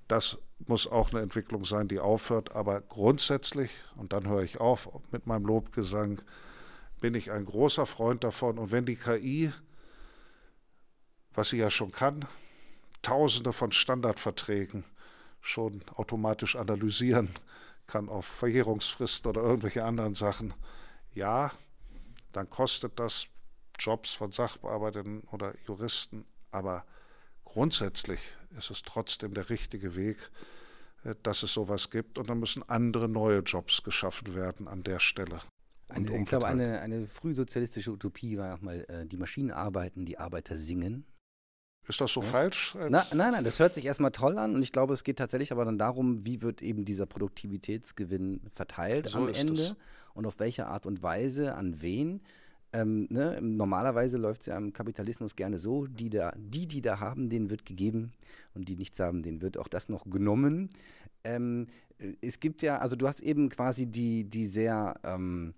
Das muss auch eine Entwicklung sein, die aufhört. Aber grundsätzlich, und dann höre ich auf mit meinem Lobgesang, bin ich ein großer Freund davon. Und wenn die KI, was sie ja schon kann, tausende von Standardverträgen schon automatisch analysieren kann auf Verjährungsfristen oder irgendwelche anderen Sachen, ja, dann kostet das Jobs von Sachbearbeitern oder Juristen, aber grundsätzlich ist es trotzdem der richtige Weg, äh, dass es sowas gibt und dann müssen andere neue Jobs geschaffen werden an der Stelle. Eine, ich glaube, eine, eine frühsozialistische Utopie war auch mal, äh, die Maschinen arbeiten, die Arbeiter singen. Ist das so Was? falsch? Na, nein, nein, das hört sich erstmal toll an und ich glaube, es geht tatsächlich aber dann darum, wie wird eben dieser Produktivitätsgewinn verteilt so am Ende das. und auf welche Art und Weise, an wen. Ähm, ne? Normalerweise läuft es ja im Kapitalismus gerne so, die, da, die, die da haben, denen wird gegeben und die nichts haben, denen wird auch das noch genommen. Ähm, es gibt ja, also du hast eben quasi die, die sehr ähm,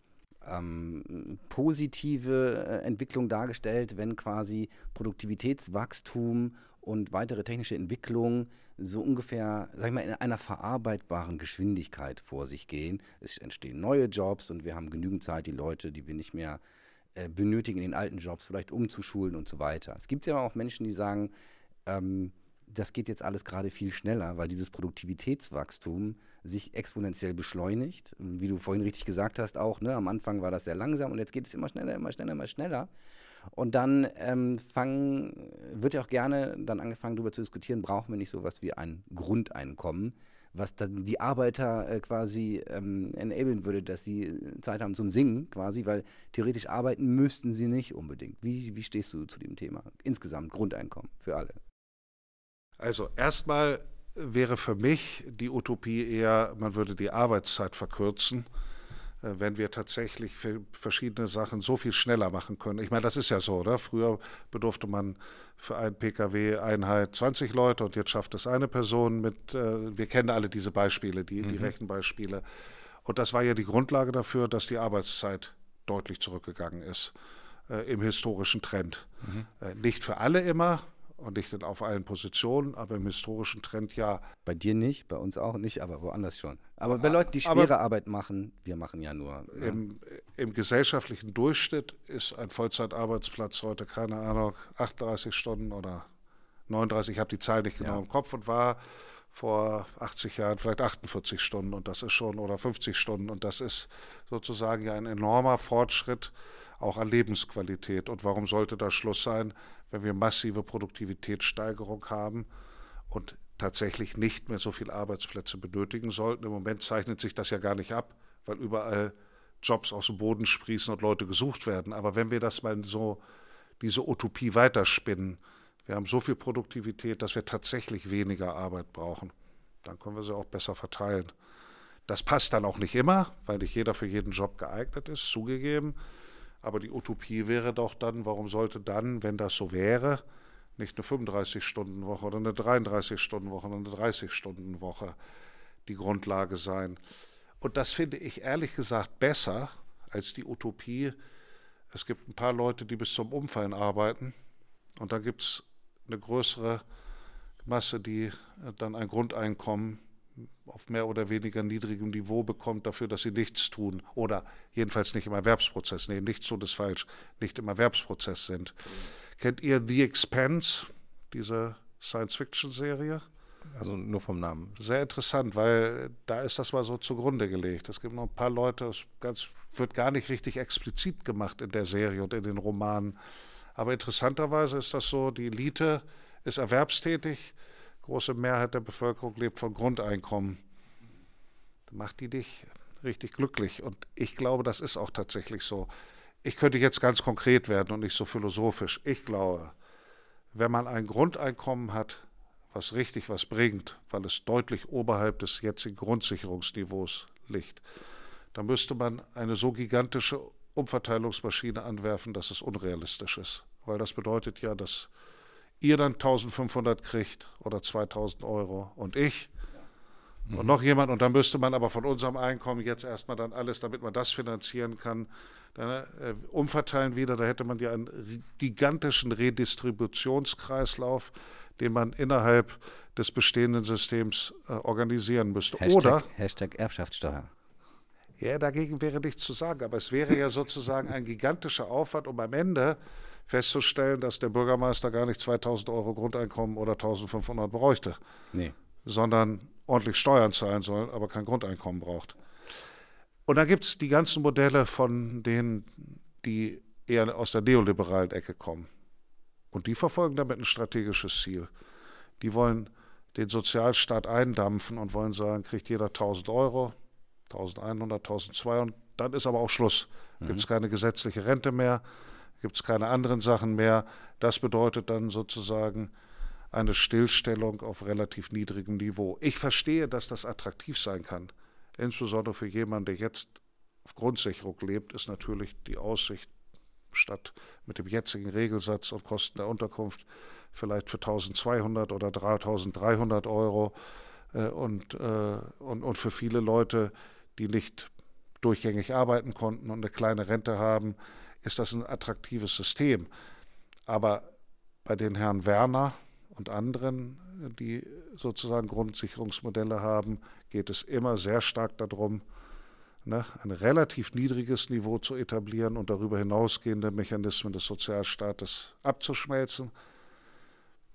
ähm, positive äh, Entwicklung dargestellt, wenn quasi Produktivitätswachstum und weitere technische Entwicklung so ungefähr, sag ich mal, in einer verarbeitbaren Geschwindigkeit vor sich gehen. Es entstehen neue Jobs und wir haben genügend Zeit, die Leute, die wir nicht mehr äh, benötigen, in den alten Jobs vielleicht umzuschulen und so weiter. Es gibt ja auch Menschen, die sagen, ähm, das geht jetzt alles gerade viel schneller, weil dieses Produktivitätswachstum sich exponentiell beschleunigt. Wie du vorhin richtig gesagt hast, auch, ne, am Anfang war das sehr langsam und jetzt geht es immer schneller, immer schneller, immer schneller. Und dann ähm, fangen, wird ja auch gerne dann angefangen darüber zu diskutieren, brauchen wir nicht sowas wie ein Grundeinkommen, was dann die Arbeiter äh, quasi ähm, enablen würde, dass sie Zeit haben zum Singen quasi, weil theoretisch arbeiten müssten sie nicht unbedingt. Wie, wie stehst du zu dem Thema? Insgesamt Grundeinkommen für alle. Also erstmal wäre für mich die Utopie eher, man würde die Arbeitszeit verkürzen, äh, wenn wir tatsächlich für verschiedene Sachen so viel schneller machen können. Ich meine, das ist ja so, oder? Früher bedurfte man für ein Pkw-Einheit 20 Leute und jetzt schafft es eine Person mit, äh, wir kennen alle diese Beispiele, die, mhm. die Rechenbeispiele. Und das war ja die Grundlage dafür, dass die Arbeitszeit deutlich zurückgegangen ist äh, im historischen Trend. Mhm. Äh, nicht für alle immer, und nicht auf allen Positionen, aber im historischen Trend ja. Bei dir nicht, bei uns auch nicht, aber woanders schon. Aber bei Leuten, die schwere Arbeit machen, wir machen ja nur. Ja. Im, Im, gesellschaftlichen Durchschnitt ist ein Vollzeitarbeitsplatz heute, keine Ahnung, 38 Stunden oder 39, ich habe die Zahl nicht genau ja. im Kopf und war vor 80 Jahren vielleicht 48 Stunden und das ist schon, oder 50 Stunden und das ist sozusagen ja ein enormer Fortschritt auch an Lebensqualität. Und warum sollte da Schluss sein, wenn wir massive Produktivitätssteigerung haben und tatsächlich nicht mehr so viele Arbeitsplätze benötigen sollten? Im Moment zeichnet sich das ja gar nicht ab, weil überall Jobs aus dem Boden sprießen und Leute gesucht werden. Aber wenn wir das mal so, diese Utopie weiterspinnen, wir haben so viel Produktivität, dass wir tatsächlich weniger Arbeit brauchen, dann können wir sie auch besser verteilen. Das passt dann auch nicht immer, weil nicht jeder für jeden Job geeignet ist, zugegeben. Aber die Utopie wäre doch dann, warum sollte dann, wenn das so wäre, nicht eine 35-Stunden-Woche oder eine 33-Stunden-Woche oder eine 30-Stunden-Woche die Grundlage sein? Und das finde ich ehrlich gesagt besser als die Utopie. Es gibt ein paar Leute, die bis zum Umfallen arbeiten und dann gibt es eine größere Masse, die dann ein Grundeinkommen auf mehr oder weniger niedrigem Niveau bekommt dafür, dass sie nichts tun oder jedenfalls nicht im Erwerbsprozess, nee, nichts tun ist falsch, nicht im Erwerbsprozess sind. Mhm. Kennt ihr The Expanse, diese Science-Fiction-Serie? Also nur vom Namen. Sehr interessant, weil da ist das mal so zugrunde gelegt. Es gibt noch ein paar Leute, es ganz, wird gar nicht richtig explizit gemacht in der Serie und in den Romanen. Aber interessanterweise ist das so, die Elite ist erwerbstätig, große Mehrheit der Bevölkerung lebt von Grundeinkommen. Dann macht die dich richtig glücklich. Und ich glaube, das ist auch tatsächlich so. Ich könnte jetzt ganz konkret werden und nicht so philosophisch. Ich glaube, wenn man ein Grundeinkommen hat, was richtig was bringt, weil es deutlich oberhalb des jetzigen Grundsicherungsniveaus liegt, dann müsste man eine so gigantische Umverteilungsmaschine anwerfen, dass es unrealistisch ist. Weil das bedeutet ja, dass ihr dann 1500 kriegt oder 2000 Euro und ich mhm. und noch jemand und dann müsste man aber von unserem Einkommen jetzt erstmal dann alles, damit man das finanzieren kann, Dann, äh, umverteilen wieder, da hätte man ja einen gigantischen Redistributionskreislauf, den man innerhalb des bestehenden Systems äh, organisieren müsste. Hashtag, Oder Hashtag Erbschaftssteuer. Ja, dagegen wäre nichts zu sagen, aber es wäre ja sozusagen ein gigantischer Aufwand, um am Ende festzustellen, dass der Bürgermeister gar nicht 2000 Euro Grundeinkommen oder 1500 bräuchte, nee. sondern ordentlich Steuern zahlen soll, aber kein Grundeinkommen braucht. Und dann gibt es die ganzen Modelle von denen, die eher aus der neoliberalen Ecke kommen. Und die verfolgen damit ein strategisches Ziel. Die wollen den Sozialstaat eindampfen und wollen sagen, kriegt jeder 1000 Euro, 1100, 1200, dann ist aber auch Schluss. Mhm. Gibt es keine gesetzliche Rente mehr, gibt es keine anderen Sachen mehr. Das bedeutet dann sozusagen eine Stillstellung auf relativ niedrigem Niveau. Ich verstehe, dass das attraktiv sein kann. Insbesondere für jemanden, der jetzt auf Grundsicherung lebt, ist natürlich die Aussicht, statt mit dem jetzigen Regelsatz und Kosten der Unterkunft vielleicht für 1200 oder 3300 Euro äh, und, äh, und, und für viele Leute, die nicht durchgängig arbeiten konnten und eine kleine Rente haben, ist das ein attraktives System. Aber bei den Herrn Werner und anderen, die sozusagen Grundsicherungsmodelle haben, geht es immer sehr stark darum, ne, ein relativ niedriges Niveau zu etablieren und darüber hinausgehende Mechanismen des Sozialstaates abzuschmelzen.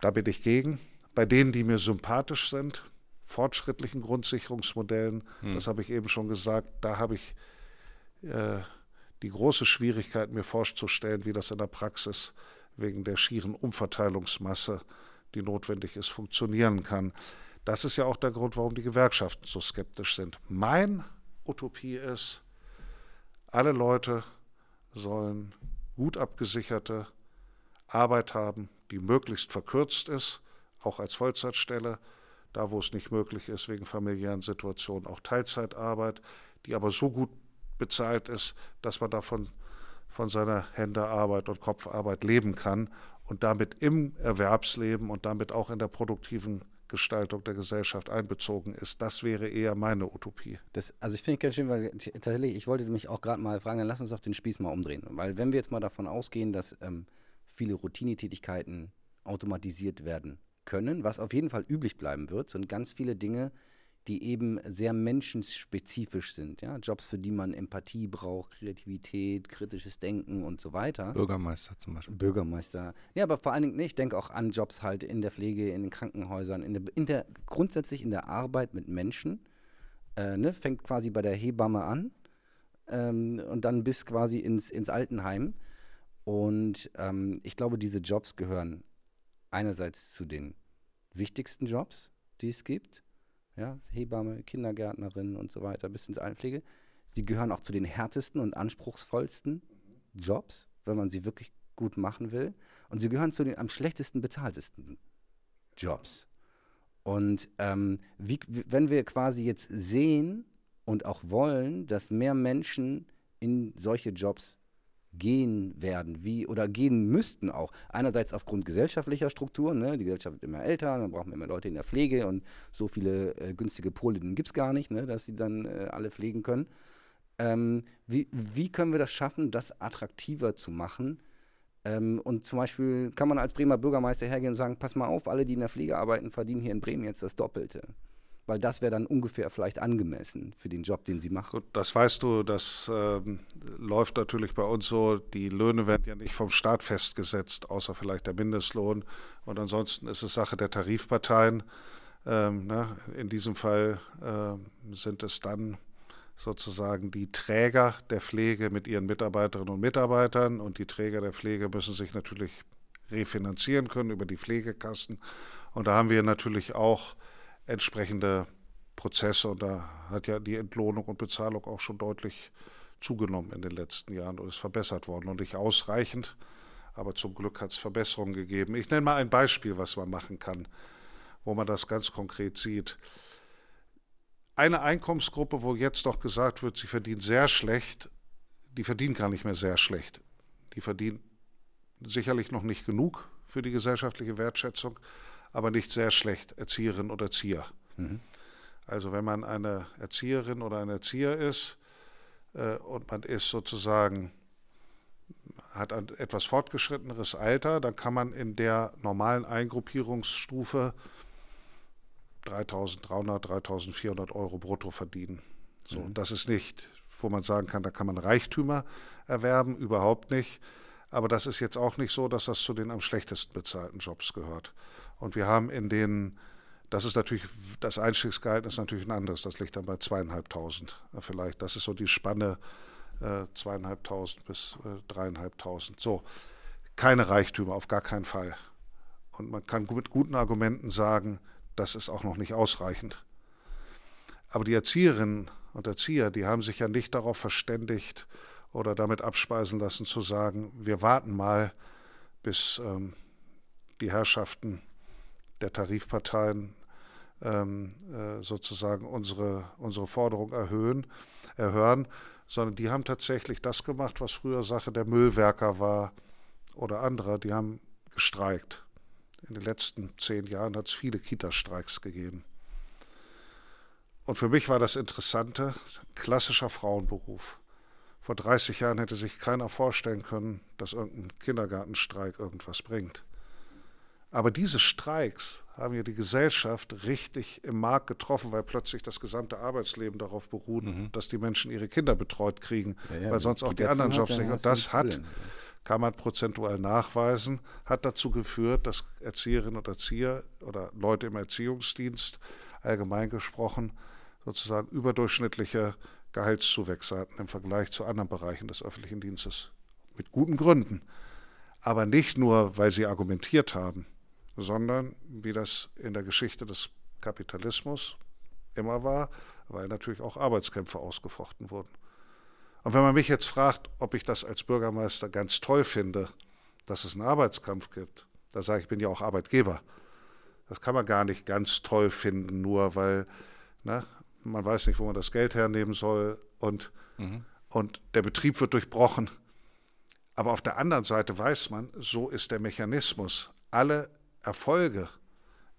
Da bin ich gegen. Bei denen, die mir sympathisch sind, fortschrittlichen Grundsicherungsmodellen, hm. das habe ich eben schon gesagt, da habe ich äh, die große Schwierigkeit, mir vorzustellen, wie das in der Praxis wegen der schieren Umverteilungsmasse, die notwendig ist, funktionieren kann. Das ist ja auch der Grund, warum die Gewerkschaften so skeptisch sind. Mein Utopie ist, alle Leute sollen gut abgesicherte Arbeit haben, die möglichst verkürzt ist, auch als Vollzeitstelle, da wo es nicht möglich ist, wegen familiären Situationen auch Teilzeitarbeit, die aber so gut bezahlt ist, dass man davon von seiner Händearbeit und Kopfarbeit leben kann und damit im Erwerbsleben und damit auch in der produktiven Gestaltung der Gesellschaft einbezogen ist. Das wäre eher meine Utopie. Das, also ich finde es ganz schön, weil tatsächlich, ich wollte mich auch gerade mal fragen, dann lass uns doch den Spieß mal umdrehen. Weil wenn wir jetzt mal davon ausgehen, dass ähm, viele Routinetätigkeiten automatisiert werden können, was auf jeden Fall üblich bleiben wird, sind ganz viele Dinge, die eben sehr menschenspezifisch sind. Ja? Jobs, für die man Empathie braucht, Kreativität, kritisches Denken und so weiter. Bürgermeister zum Beispiel. Bürgermeister. Ja, aber vor allen Dingen, ich denke auch an Jobs halt in der Pflege, in den Krankenhäusern, in der, in der grundsätzlich in der Arbeit mit Menschen. Äh, ne? Fängt quasi bei der Hebamme an ähm, und dann bis quasi ins, ins Altenheim. Und ähm, ich glaube, diese Jobs gehören einerseits zu den wichtigsten Jobs, die es gibt ja, Hebamme, Kindergärtnerin und so weiter, bis ins Altenpflege. Sie gehören auch zu den härtesten und anspruchsvollsten Jobs, wenn man sie wirklich gut machen will. Und sie gehören zu den am schlechtesten bezahltesten Jobs. Und ähm, wie, wenn wir quasi jetzt sehen und auch wollen, dass mehr Menschen in solche Jobs gehen werden, wie oder gehen müssten auch. Einerseits aufgrund gesellschaftlicher Strukturen, ne? die Gesellschaft wird immer älter, dann brauchen wir immer Leute in der Pflege und so viele äh, günstige Polinnen gibt es gar nicht, ne? dass sie dann äh, alle pflegen können. Ähm, wie, wie können wir das schaffen, das attraktiver zu machen? Ähm, und zum Beispiel kann man als Bremer Bürgermeister hergehen und sagen, pass mal auf, alle, die in der Pflege arbeiten, verdienen hier in Bremen jetzt das Doppelte weil das wäre dann ungefähr vielleicht angemessen für den Job, den sie machen. Gut, das weißt du, das ähm, läuft natürlich bei uns so. Die Löhne werden ja nicht vom Staat festgesetzt, außer vielleicht der Mindestlohn. Und ansonsten ist es Sache der Tarifparteien. Ähm, ne? In diesem Fall äh, sind es dann sozusagen die Träger der Pflege mit ihren Mitarbeiterinnen und Mitarbeitern. Und die Träger der Pflege müssen sich natürlich refinanzieren können über die Pflegekassen. Und da haben wir natürlich auch entsprechende Prozesse. Und da hat ja die Entlohnung und Bezahlung auch schon deutlich zugenommen in den letzten Jahren und ist verbessert worden. Und nicht ausreichend, aber zum Glück hat es Verbesserungen gegeben. Ich nenne mal ein Beispiel, was man machen kann, wo man das ganz konkret sieht. Eine Einkommensgruppe, wo jetzt doch gesagt wird, sie verdient sehr schlecht, die verdient gar nicht mehr sehr schlecht. Die verdient sicherlich noch nicht genug für die gesellschaftliche Wertschätzung, aber nicht sehr schlecht Erzieherin oder Erzieher. Mhm. Also wenn man eine Erzieherin oder ein Erzieher ist äh, und man ist sozusagen hat ein etwas fortgeschritteneres Alter, dann kann man in der normalen Eingruppierungsstufe 3.300, 3.400 Euro brutto verdienen. So, mhm. das ist nicht, wo man sagen kann, da kann man Reichtümer erwerben, überhaupt nicht. Aber das ist jetzt auch nicht so, dass das zu den am schlechtesten bezahlten Jobs gehört. Und wir haben in den, das ist natürlich, das Einstiegsgehalt ist natürlich ein anderes, das liegt dann bei zweieinhalbtausend vielleicht. Das ist so die Spanne äh, zweieinhalbtausend bis äh, dreieinhalbtausend. So, keine Reichtümer, auf gar keinen Fall. Und man kann mit guten Argumenten sagen, das ist auch noch nicht ausreichend. Aber die Erzieherinnen und Erzieher, die haben sich ja nicht darauf verständigt oder damit abspeisen lassen zu sagen, wir warten mal, bis ähm, die Herrschaften der Tarifparteien ähm, äh, sozusagen unsere, unsere Forderung erhöhen, erhören, sondern die haben tatsächlich das gemacht, was früher Sache der Müllwerker war oder anderer, die haben gestreikt. In den letzten zehn Jahren hat es viele Kita-Streiks gegeben. Und für mich war das Interessante, klassischer Frauenberuf. Vor 30 Jahren hätte sich keiner vorstellen können, dass irgendein Kindergartenstreik irgendwas bringt. Aber diese Streiks haben ja die Gesellschaft richtig im Markt getroffen, weil plötzlich das gesamte Arbeitsleben darauf beruht, mhm. dass die Menschen ihre Kinder betreut kriegen, ja, ja, weil sonst auch die anderen Jobs nicht. Und das hat, kann man prozentual nachweisen, hat dazu geführt, dass Erzieherinnen und Erzieher oder Leute im Erziehungsdienst allgemein gesprochen sozusagen überdurchschnittliche Gehaltszuwächse hatten im Vergleich zu anderen Bereichen des öffentlichen Dienstes. Mit guten Gründen. Aber nicht nur, weil sie argumentiert haben, sondern wie das in der Geschichte des Kapitalismus immer war, weil natürlich auch Arbeitskämpfe ausgefochten wurden. Und wenn man mich jetzt fragt, ob ich das als Bürgermeister ganz toll finde, dass es einen Arbeitskampf gibt, da sage ich, ich bin ja auch Arbeitgeber. Das kann man gar nicht ganz toll finden, nur weil ne, man weiß nicht, wo man das Geld hernehmen soll und, mhm. und der Betrieb wird durchbrochen. Aber auf der anderen Seite weiß man, so ist der Mechanismus. Alle Erfolge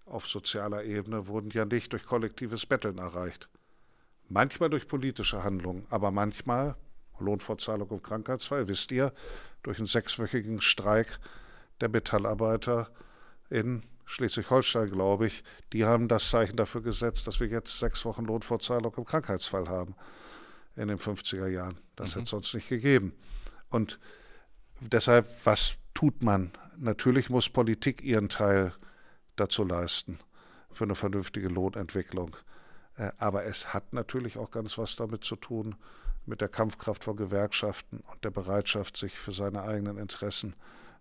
auf sozialer Ebene wurden ja nicht durch kollektives Betteln erreicht. Manchmal durch politische Handlungen, aber manchmal, Lohnfortzahlung und Krankheitsfall, wisst ihr, durch einen sechswöchigen Streik der Metallarbeiter in Schleswig-Holstein, glaube ich, die haben das Zeichen dafür gesetzt, dass wir jetzt sechs Wochen Lohnfortzahlung im Krankheitsfall haben in den 50er Jahren. Das mhm. hätte es sonst nicht gegeben. Und deshalb, was tut man? Natürlich muss Politik ihren Teil dazu leisten für eine vernünftige Lohnentwicklung. Äh, aber es hat natürlich auch ganz was damit zu tun, mit der Kampfkraft von Gewerkschaften und der Bereitschaft, sich für seine eigenen Interessen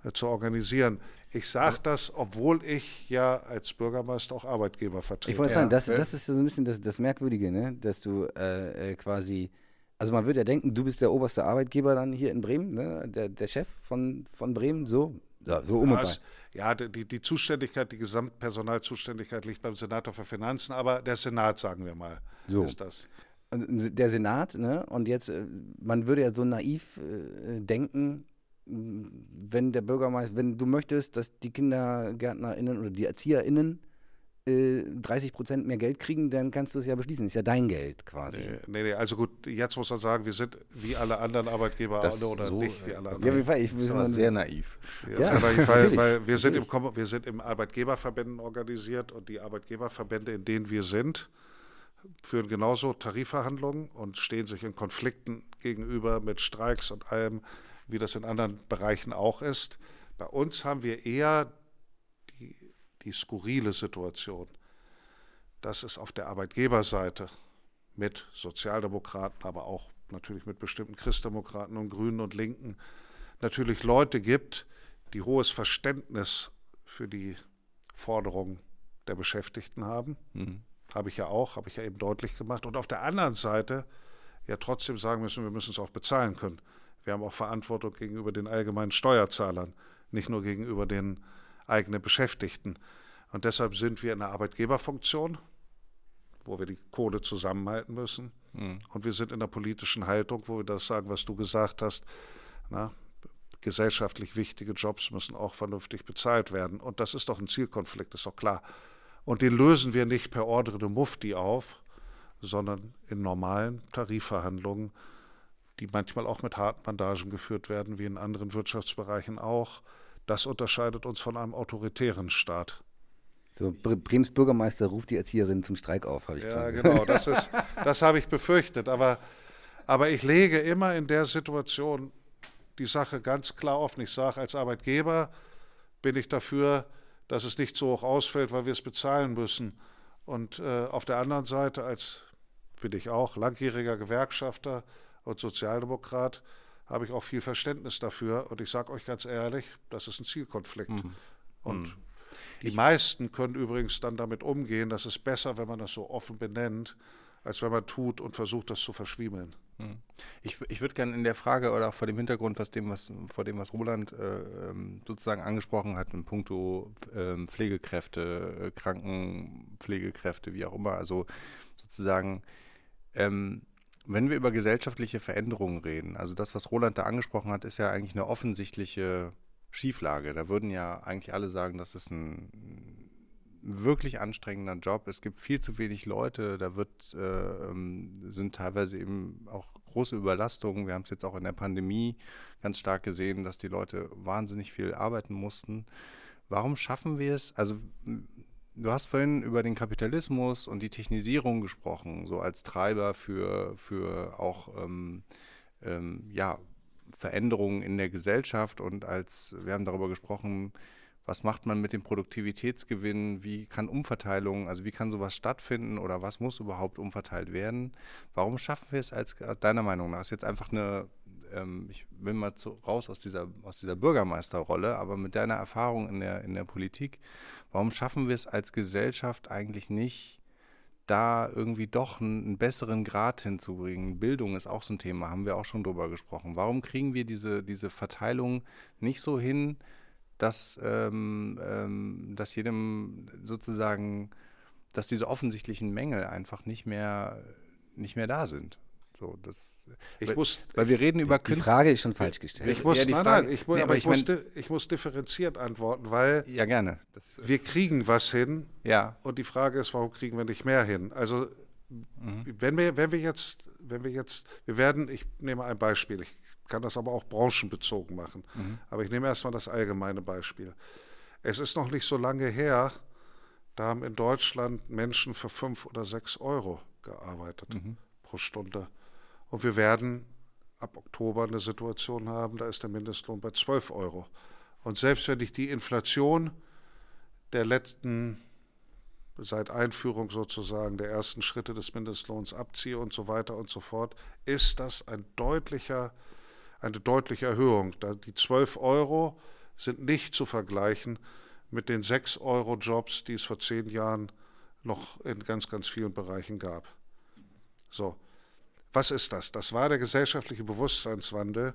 äh, zu organisieren. Ich sage das, obwohl ich ja als Bürgermeister auch Arbeitgeber vertrete. Ich wollte sagen, das, das ist so ein bisschen das, das Merkwürdige, ne? dass du äh, äh, quasi, also man würde ja denken, du bist der oberste Arbeitgeber dann hier in Bremen, ne? der, der Chef von, von Bremen, so, so, so um und Ja, die, die Zuständigkeit, die Gesamtpersonalzuständigkeit liegt beim Senator für Finanzen, aber der Senat, sagen wir mal, so. ist das. Der Senat, ne? Und jetzt, äh, man würde ja so naiv äh, denken, wenn der Bürgermeister, wenn du möchtest, dass die KindergärtnerInnen oder die ErzieherInnen äh, 30 Prozent mehr Geld kriegen, dann kannst du es ja beschließen. Ist ja dein Geld quasi. Nee, nee, also gut, jetzt muss man sagen, wir sind wie alle anderen Arbeitgeber das oder so, nicht wie alle anderen. Ja, ich, das ist sehr naiv. Ja, ja naiv, weil, weil wir, sind im, wir sind im Arbeitgeberverbänden organisiert und die Arbeitgeberverbände, in denen wir sind, führen genauso Tarifverhandlungen und stehen sich in Konflikten gegenüber mit Streiks und allem wie das in anderen Bereichen auch ist. Bei uns haben wir eher die, skurrile Situation, dass es auf der Arbeitgeberseite mit Sozialdemokraten, aber auch natürlich mit bestimmten Christdemokraten und Grünen und Linken natürlich Leute gibt, die hohes Verständnis für die Forderungen der Beschäftigten haben. Mhm. Habe ich ja auch, habe ich ja eben deutlich gemacht. Und auf der anderen Seite ja trotzdem sagen müssen, wir müssen es auch bezahlen können. Wir haben auch Verantwortung gegenüber den allgemeinen Steuerzahlern, nicht nur gegenüber den eigenen Beschäftigten. Und deshalb sind wir in einer Arbeitgeberfunktion, wo wir die Kohle zusammenhalten müssen. Mhm. Und wir sind in der politischen Haltung, wo wir das sagen, was du gesagt hast. Na, gesellschaftlich wichtige Jobs müssen auch vernünftig bezahlt werden. Und das ist doch ein Zielkonflikt, ist doch klar. Und den lösen wir nicht per Ordre de Mufti auf, sondern in normalen Tarifverhandlungen die manchmal auch mit harten Bandagen geführt werden, wie in anderen Wirtschaftsbereichen auch. Das unterscheidet uns von einem autoritären Staat. So, Brems Bürgermeister ruft die Erzieherin zum Streik auf, habe ich Ja, genau, das, das habe ich befürchtet. Aber, aber ich lege immer in der Situation die Sache ganz klar offen. Ich sage, als Arbeitgeber bin ich dafür, dass es nicht so hoch ausfällt, weil wir es bezahlen müssen. Und äh, auf der anderen Seite, als bin ich auch langjähriger Gewerkschafter und Sozialdemokrat, habe ich auch viel Verständnis dafür. Und ich sage euch ganz ehrlich, das ist ein Zielkonflikt. Mhm. Und mhm. die ich meisten können übrigens dann damit umgehen, dass es besser, wenn man das so offen benennt, als wenn man tut und versucht, das zu verschwiemeln. Mhm. Ich, ich würde gerne in der Frage oder auch vor dem Hintergrund, was dem, was, vor dem, was Roland äh, ähm, sozusagen angesprochen hat, in puncto äh, Pflegekräfte, äh, Krankenpflegekräfte, wie auch immer, also sozusagen ähm, wenn wir über gesellschaftliche Veränderungen reden, also das, was Roland da angesprochen hat, ist ja eigentlich eine offensichtliche Schieflage. Da würden ja eigentlich alle sagen, das ist ein wirklich anstrengender Job. Es gibt viel zu wenig Leute, da wird, äh, ähm, sind teilweise eben auch große Überlastungen. Wir haben es jetzt auch in der Pandemie ganz stark gesehen, dass die Leute wahnsinnig viel arbeiten mussten. Warum schaffen wir es? Also Du hast vorhin über den Kapitalismus und die Technisierung gesprochen, so als Treiber für, für auch ähm, ähm, ja, Veränderungen in der Gesellschaft und als wir haben darüber gesprochen, was macht man mit dem Produktivitätsgewinn, wie kann Umverteilung, also wie kann sowas stattfinden oder was muss überhaupt umverteilt werden? Warum schaffen wir es als deiner Meinung nach? Ist jetzt einfach eine, ähm, ich will mal zu, raus aus dieser, aus dieser Bürgermeisterrolle, aber mit deiner Erfahrung in der, in der Politik, Warum schaffen wir es als Gesellschaft eigentlich nicht, da irgendwie doch einen, besseren Grad hinzubringen? Bildung ist auch so ein Thema, haben wir auch schon drüber gesprochen. Warum kriegen wir diese, diese Verteilung nicht so hin, dass, ähm, ähm, dass jedem sozusagen, dass diese offensichtlichen Mängel einfach nicht mehr, nicht mehr da sind? So, das, ich weil, muss, weil wir reden über Künstler. Die Frage ist schon falsch gestellt. Ich muss, ja, nein, nein, ich, nee, aber ich, ich, muss, ich muss differenziert antworten, weil ja, gerne. Das, wir kriegen was hin. Ja. Und die Frage ist, warum kriegen wir nicht mehr hin? Also, mhm. wenn, wir, wenn wir jetzt, wenn wir jetzt, wir werden, ich nehme ein Beispiel, ich kann das aber auch branchenbezogen machen, mhm. aber ich nehme erstmal das allgemeine Beispiel. Es ist noch nicht so lange her, da haben in Deutschland Menschen für fünf oder sechs Euro gearbeitet mhm. pro Stunde. Und wir werden ab Oktober eine Situation haben, da ist der Mindestlohn bei 12 Euro. Und selbst wenn ich die Inflation der letzten, seit Einführung sozusagen der ersten Schritte des Mindestlohns abziehe und so weiter und so fort, ist das ein deutlicher, eine deutliche Erhöhung. Die 12 Euro sind nicht zu vergleichen mit den 6 Euro Jobs, die es vor zehn Jahren noch in ganz, ganz vielen Bereichen gab. So, was ist das? Das war der gesellschaftliche Bewusstseinswandel,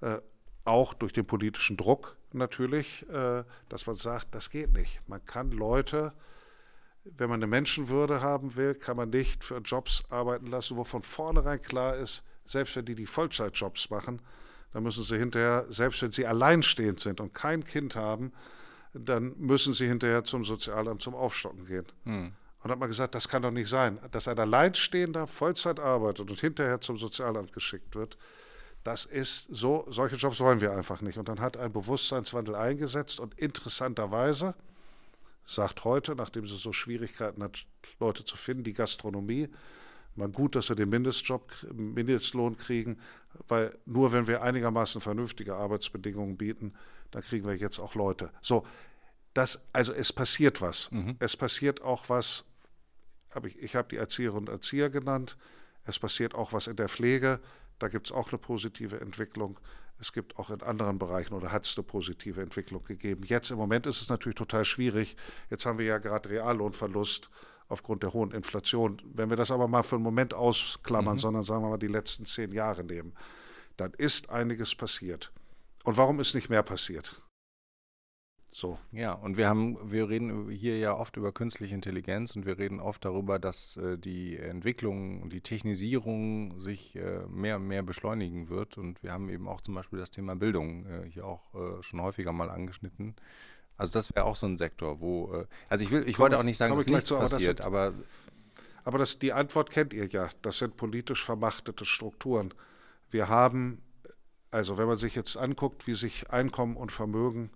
äh, auch durch den politischen Druck natürlich, äh, dass man sagt, das geht nicht. Man kann Leute, wenn man eine Menschenwürde haben will, kann man nicht für Jobs arbeiten lassen, wo von vornherein klar ist, selbst wenn die die Vollzeitjobs machen, dann müssen sie hinterher, selbst wenn sie alleinstehend sind und kein Kind haben, dann müssen sie hinterher zum Sozialamt zum Aufstocken gehen. Hm. Und hat man gesagt, das kann doch nicht sein, dass ein Alleinstehender Vollzeit arbeitet und hinterher zum Sozialamt geschickt wird. Das ist so, solche Jobs wollen wir einfach nicht. Und dann hat ein Bewusstseinswandel eingesetzt und interessanterweise sagt heute, nachdem sie so Schwierigkeiten hat, Leute zu finden, die Gastronomie, mal gut, dass wir den Mindestjob, Mindestlohn kriegen, weil nur wenn wir einigermaßen vernünftige Arbeitsbedingungen bieten, dann kriegen wir jetzt auch Leute. So, das, also es passiert was. Mhm. Es passiert auch was hab ich, ich habe die Erzieherinnen und Erzieher genannt. Es passiert auch was in der Pflege. Da gibt es auch eine positive Entwicklung. Es gibt auch in anderen Bereichen oder hat es eine positive Entwicklung gegeben. Jetzt im Moment ist es natürlich total schwierig. Jetzt haben wir ja gerade Reallohnverlust aufgrund der hohen Inflation. Wenn wir das aber mal für einen Moment ausklammern, mhm. sondern sagen wir mal die letzten zehn Jahre nehmen, dann ist einiges passiert. Und warum ist nicht mehr passiert? So. Ja, und wir haben, wir reden hier ja oft über künstliche Intelligenz und wir reden oft darüber, dass äh, die Entwicklung und die Technisierung sich äh, mehr und mehr beschleunigen wird. Und wir haben eben auch zum Beispiel das Thema Bildung äh, hier auch äh, schon häufiger mal angeschnitten. Also das wäre auch so ein Sektor, wo, äh, also ich will, ich wollte auch nicht sagen, dass nichts zu, passiert, aber, das sind, aber, aber das, die Antwort kennt ihr ja. Das sind politisch vermachtete Strukturen. Wir haben, also wenn man sich jetzt anguckt, wie sich Einkommen und Vermögen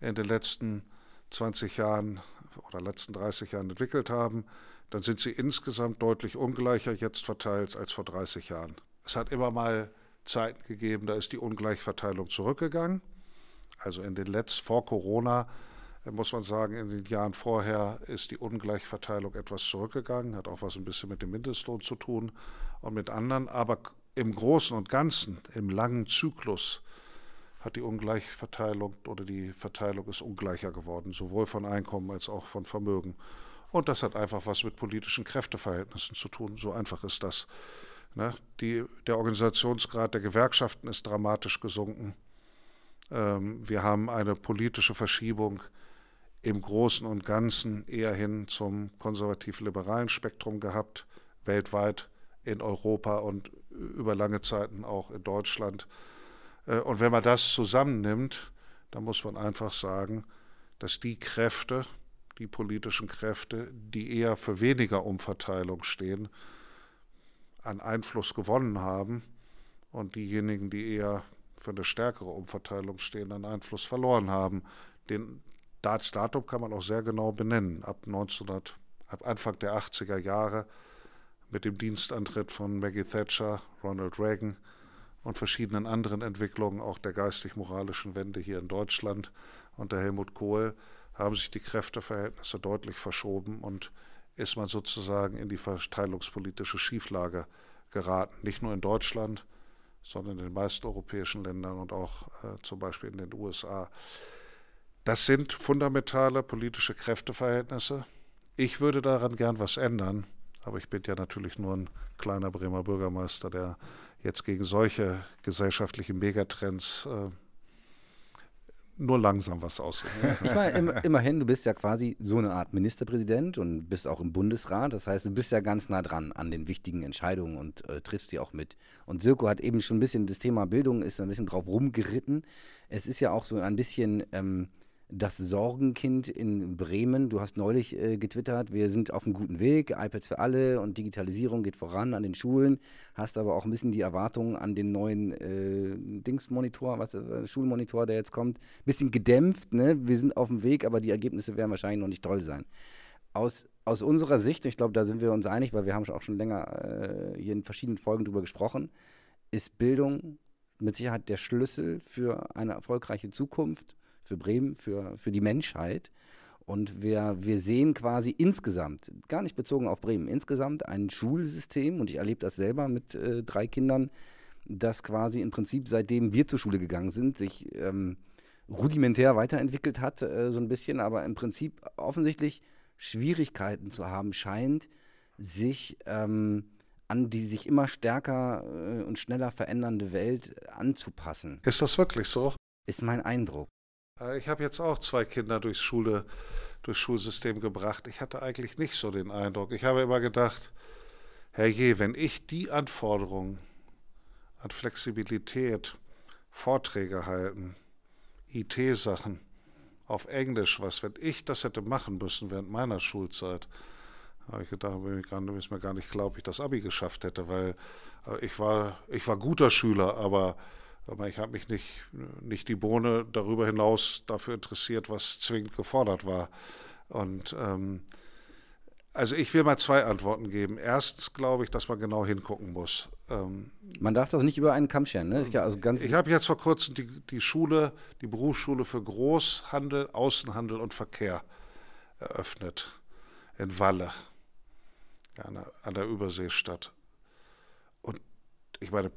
in den letzten 20 Jahren oder letzten 30 Jahren entwickelt haben, dann sind sie insgesamt deutlich ungleicher jetzt verteilt als vor 30 Jahren. Es hat immer mal Zeiten gegeben, da ist die Ungleichverteilung zurückgegangen. Also in den letzten, vor Corona, äh, muss man sagen, in den Jahren vorher ist die Ungleichverteilung etwas zurückgegangen, hat auch was ein bisschen mit dem Mindestlohn zu tun und mit anderen. Aber im Großen und Ganzen, im langen Zyklus, hat die Ungleichverteilung oder die Verteilung ist ungleicher geworden, sowohl von Einkommen als auch von Vermögen. Und das hat einfach was mit politischen Kräfteverhältnissen zu tun. So einfach ist das. Ne? Die, der Organisationsgrad der Gewerkschaften ist dramatisch gesunken. Ähm, wir haben eine politische Verschiebung im Großen und Ganzen eher hin zum konservativ-liberalen Spektrum gehabt, weltweit, in Europa und über lange Zeiten auch in Deutschland. Äh, und wenn man das zusammennimmt, dann muss man einfach sagen, dass die Kräfte, die politischen Kräfte, die eher für weniger Umverteilung stehen, an Einfluss gewonnen haben und diejenigen, die eher für eine stärkere Umverteilung stehen, an Einfluss verloren haben. Den, das Datum kann man auch sehr genau benennen. Ab, 1900, ab Anfang der 80er Jahre mit dem Dienstantritt von Maggie Thatcher, Ronald Reagan und verschiedenen anderen Entwicklungen, auch der geistig-moralischen Wende hier in Deutschland unter Helmut Kohl, haben sich die Kräfteverhältnisse deutlich verschoben und ist man sozusagen in die verteilungspolitische Schieflage geraten. Nicht nur in Deutschland, sondern in den meisten europäischen Ländern und auch äh, zum Beispiel in den USA. Das sind fundamentale politische Kräfteverhältnisse. Ich würde daran gern was ändern, aber ich bin ja natürlich nur ein kleiner Bremer Bürgermeister, der jetzt gegen solche gesellschaftlichen Megatrends äh, nur langsam was aussehen. Ich meine, immerhin, du bist ja quasi so eine Art Ministerpräsident und bist auch im Bundesrat. Das heißt, du bist ja ganz nah dran an den wichtigen Entscheidungen und äh, triffst die auch mit. Und Sirko hat eben schon ein bisschen das Thema Bildung, ist ein bisschen drauf rumgeritten. Es ist ja auch so ein bisschen. Ähm, das Sorgenkind in Bremen. Du hast neulich äh, getwittert, wir sind auf einem guten Weg, iPads für alle und Digitalisierung geht voran an den Schulen. Hast aber auch ein bisschen die Erwartungen an den neuen äh, Dingsmonitor, was äh, Schulmonitor, der jetzt kommt, bisschen gedämpft. Ne? Wir sind auf dem Weg, aber die Ergebnisse werden wahrscheinlich noch nicht toll sein. Aus, aus unserer Sicht, ich glaube, da sind wir uns einig, weil wir haben auch schon länger äh, hier in verschiedenen Folgen drüber gesprochen, ist Bildung mit Sicherheit der Schlüssel für eine erfolgreiche Zukunft für Bremen, für, für die Menschheit. Und wir, wir sehen quasi insgesamt, gar nicht bezogen auf Bremen, insgesamt ein Schulsystem, und ich erlebe das selber mit äh, drei Kindern, das quasi im Prinzip seitdem wir zur Schule gegangen sind, sich ähm, rudimentär weiterentwickelt hat, äh, so ein bisschen, aber im Prinzip offensichtlich Schwierigkeiten zu haben scheint, sich ähm, an die sich immer stärker äh, und schneller verändernde Welt anzupassen. Ist das wirklich so? Ist mein Eindruck. Äh, ich habe jetzt auch zwei Kinder durchs Schule, durchs Schulsystem gebracht. Ich hatte eigentlich nicht so den Eindruck. Ich habe immer gedacht, herrje, wenn ich die Anforderungen an Flexibilität, Vorträge halten, IT-Sachen auf Englisch, was, wenn ich das hätte machen müssen während meiner Schulzeit, habe ich gedacht, bin ich, gar, ist mir gar nicht ob ich das Abi geschafft hätte, weil äh, ich war, ich war guter Schüler, aber ich habe mich nicht, nicht die Bohne darüber hinaus dafür interessiert, was zwingend gefordert war. Und ähm, also ich will mal zwei Antworten geben. Erstens glaube ich, dass man genau hingucken muss. Ähm, man darf das nicht über einen Kamm scheren. Ne? Ich, also ich habe jetzt vor kurzem die, die Schule, die Berufsschule für Großhandel, Außenhandel und Verkehr eröffnet in Walle, an der, an der Überseestadt. Und ich meine,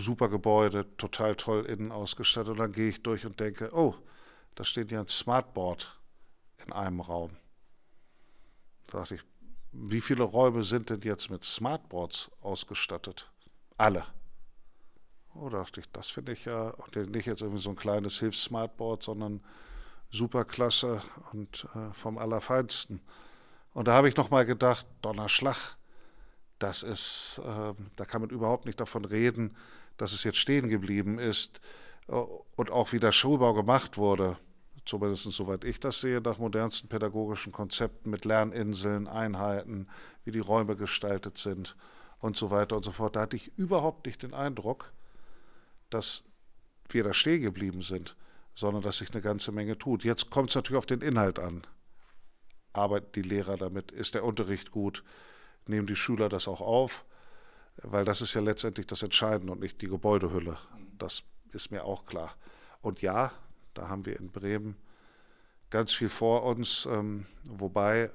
super Gebäude, total toll innen ausgestattet. Und dann gehe ich durch und denke, oh, da steht ja ein Smartboard in einem Raum. Da dachte ich, wie viele Räume sind denn jetzt mit Smartboards ausgestattet? Alle. Oh, da dachte ich, das finde ich ja, und nicht jetzt irgendwie so ein kleines Hilfs-Smartboard, sondern superklasse und äh, vom Allerfeinsten. Und da habe ich nochmal gedacht, Donnerschlag, das ist, äh, da kann man überhaupt nicht davon reden, dass es jetzt stehen geblieben ist äh, und auch wie der Schulbau gemacht wurde, zumindest soweit ich das sehe, nach modernsten pädagogischen Konzepten mit Lerninseln, Einheiten, wie die Räume gestaltet sind und so weiter und so fort. Da hatte ich überhaupt nicht den Eindruck, dass wir da stehen geblieben sind, sondern dass sich eine ganze Menge tut. Jetzt kommt es natürlich auf den Inhalt an. Arbeiten die Lehrer damit? Ist der Unterricht gut? Nehmen die Schüler das auch auf? Weil das ist ja letztendlich das Entscheidende und nicht die Gebäudehülle. Das ist mir auch klar. Und ja, da haben wir in Bremen ganz viel vor uns, ähm, wobei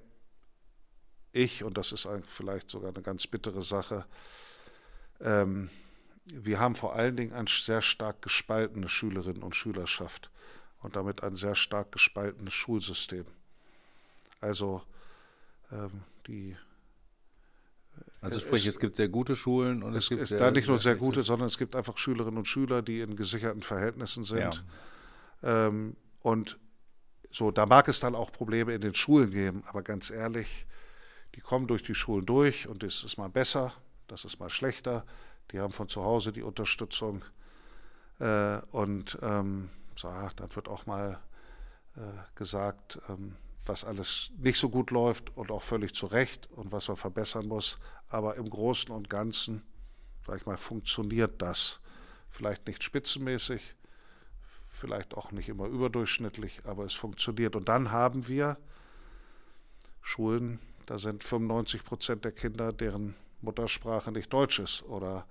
ich, und das ist vielleicht sogar eine ganz bittere Sache, ähm, wir haben vor allen Dingen eine sehr stark gespaltene Schülerinnen und Schülerschaft und damit ein sehr stark gespaltenes Schulsystem. Also ähm, die also sprich, es, es, gibt sehr gute Schulen und es, es gibt sehr, da nicht nur sehr, gute, sondern es gibt einfach Schülerinnen und Schüler, die in gesicherten Verhältnissen sind. Ja. Ähm, und so, da mag es dann auch Probleme in den Schulen geben, aber ganz ehrlich, die kommen durch die Schulen durch und das ist mal besser, das ist mal schlechter. Die haben von zu Hause die Unterstützung äh, und ähm, so, dann wird auch mal äh, gesagt, ähm, was alles nicht so gut läuft und auch völlig zu Recht und was man verbessern muss. Aber im Großen und Ganzen, sag ich mal, funktioniert das. Vielleicht nicht spitzenmäßig, vielleicht auch nicht immer überdurchschnittlich, aber es funktioniert. Und dann haben wir Schulen, da sind 95 Prozent der Kinder, deren Muttersprache nicht Deutsch ist oder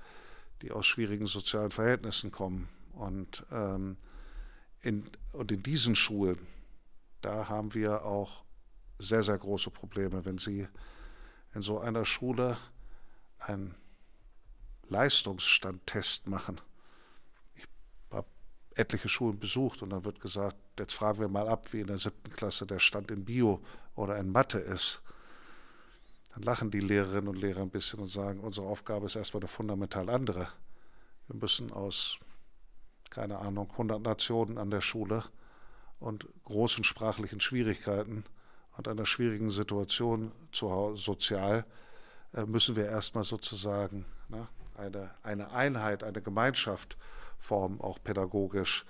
die aus schwierigen sozialen Verhältnissen kommen. Und, ähm, in, und in diesen Schulen, da haben wir auch sehr, sehr große Probleme, wenn Sie in so einer Schule einen Leistungsstandtest machen. Ich habe etliche Schulen besucht und dann wird gesagt, jetzt fragen wir mal ab, wie in der siebten Klasse der Stand in Bio oder in Mathe ist. Dann lachen die Lehrerinnen und Lehrer ein bisschen und sagen, unsere Aufgabe ist erstmal eine fundamental andere. Wir müssen aus, keine Ahnung, 100 Nationen an der Schule und großen sprachlichen Schwierigkeiten und einer schwierigen Situation zu, sozial, äh, müssen wir erstmal sozusagen ne, eine, eine Einheit, eine Gemeinschaft formen, auch pädagogisch.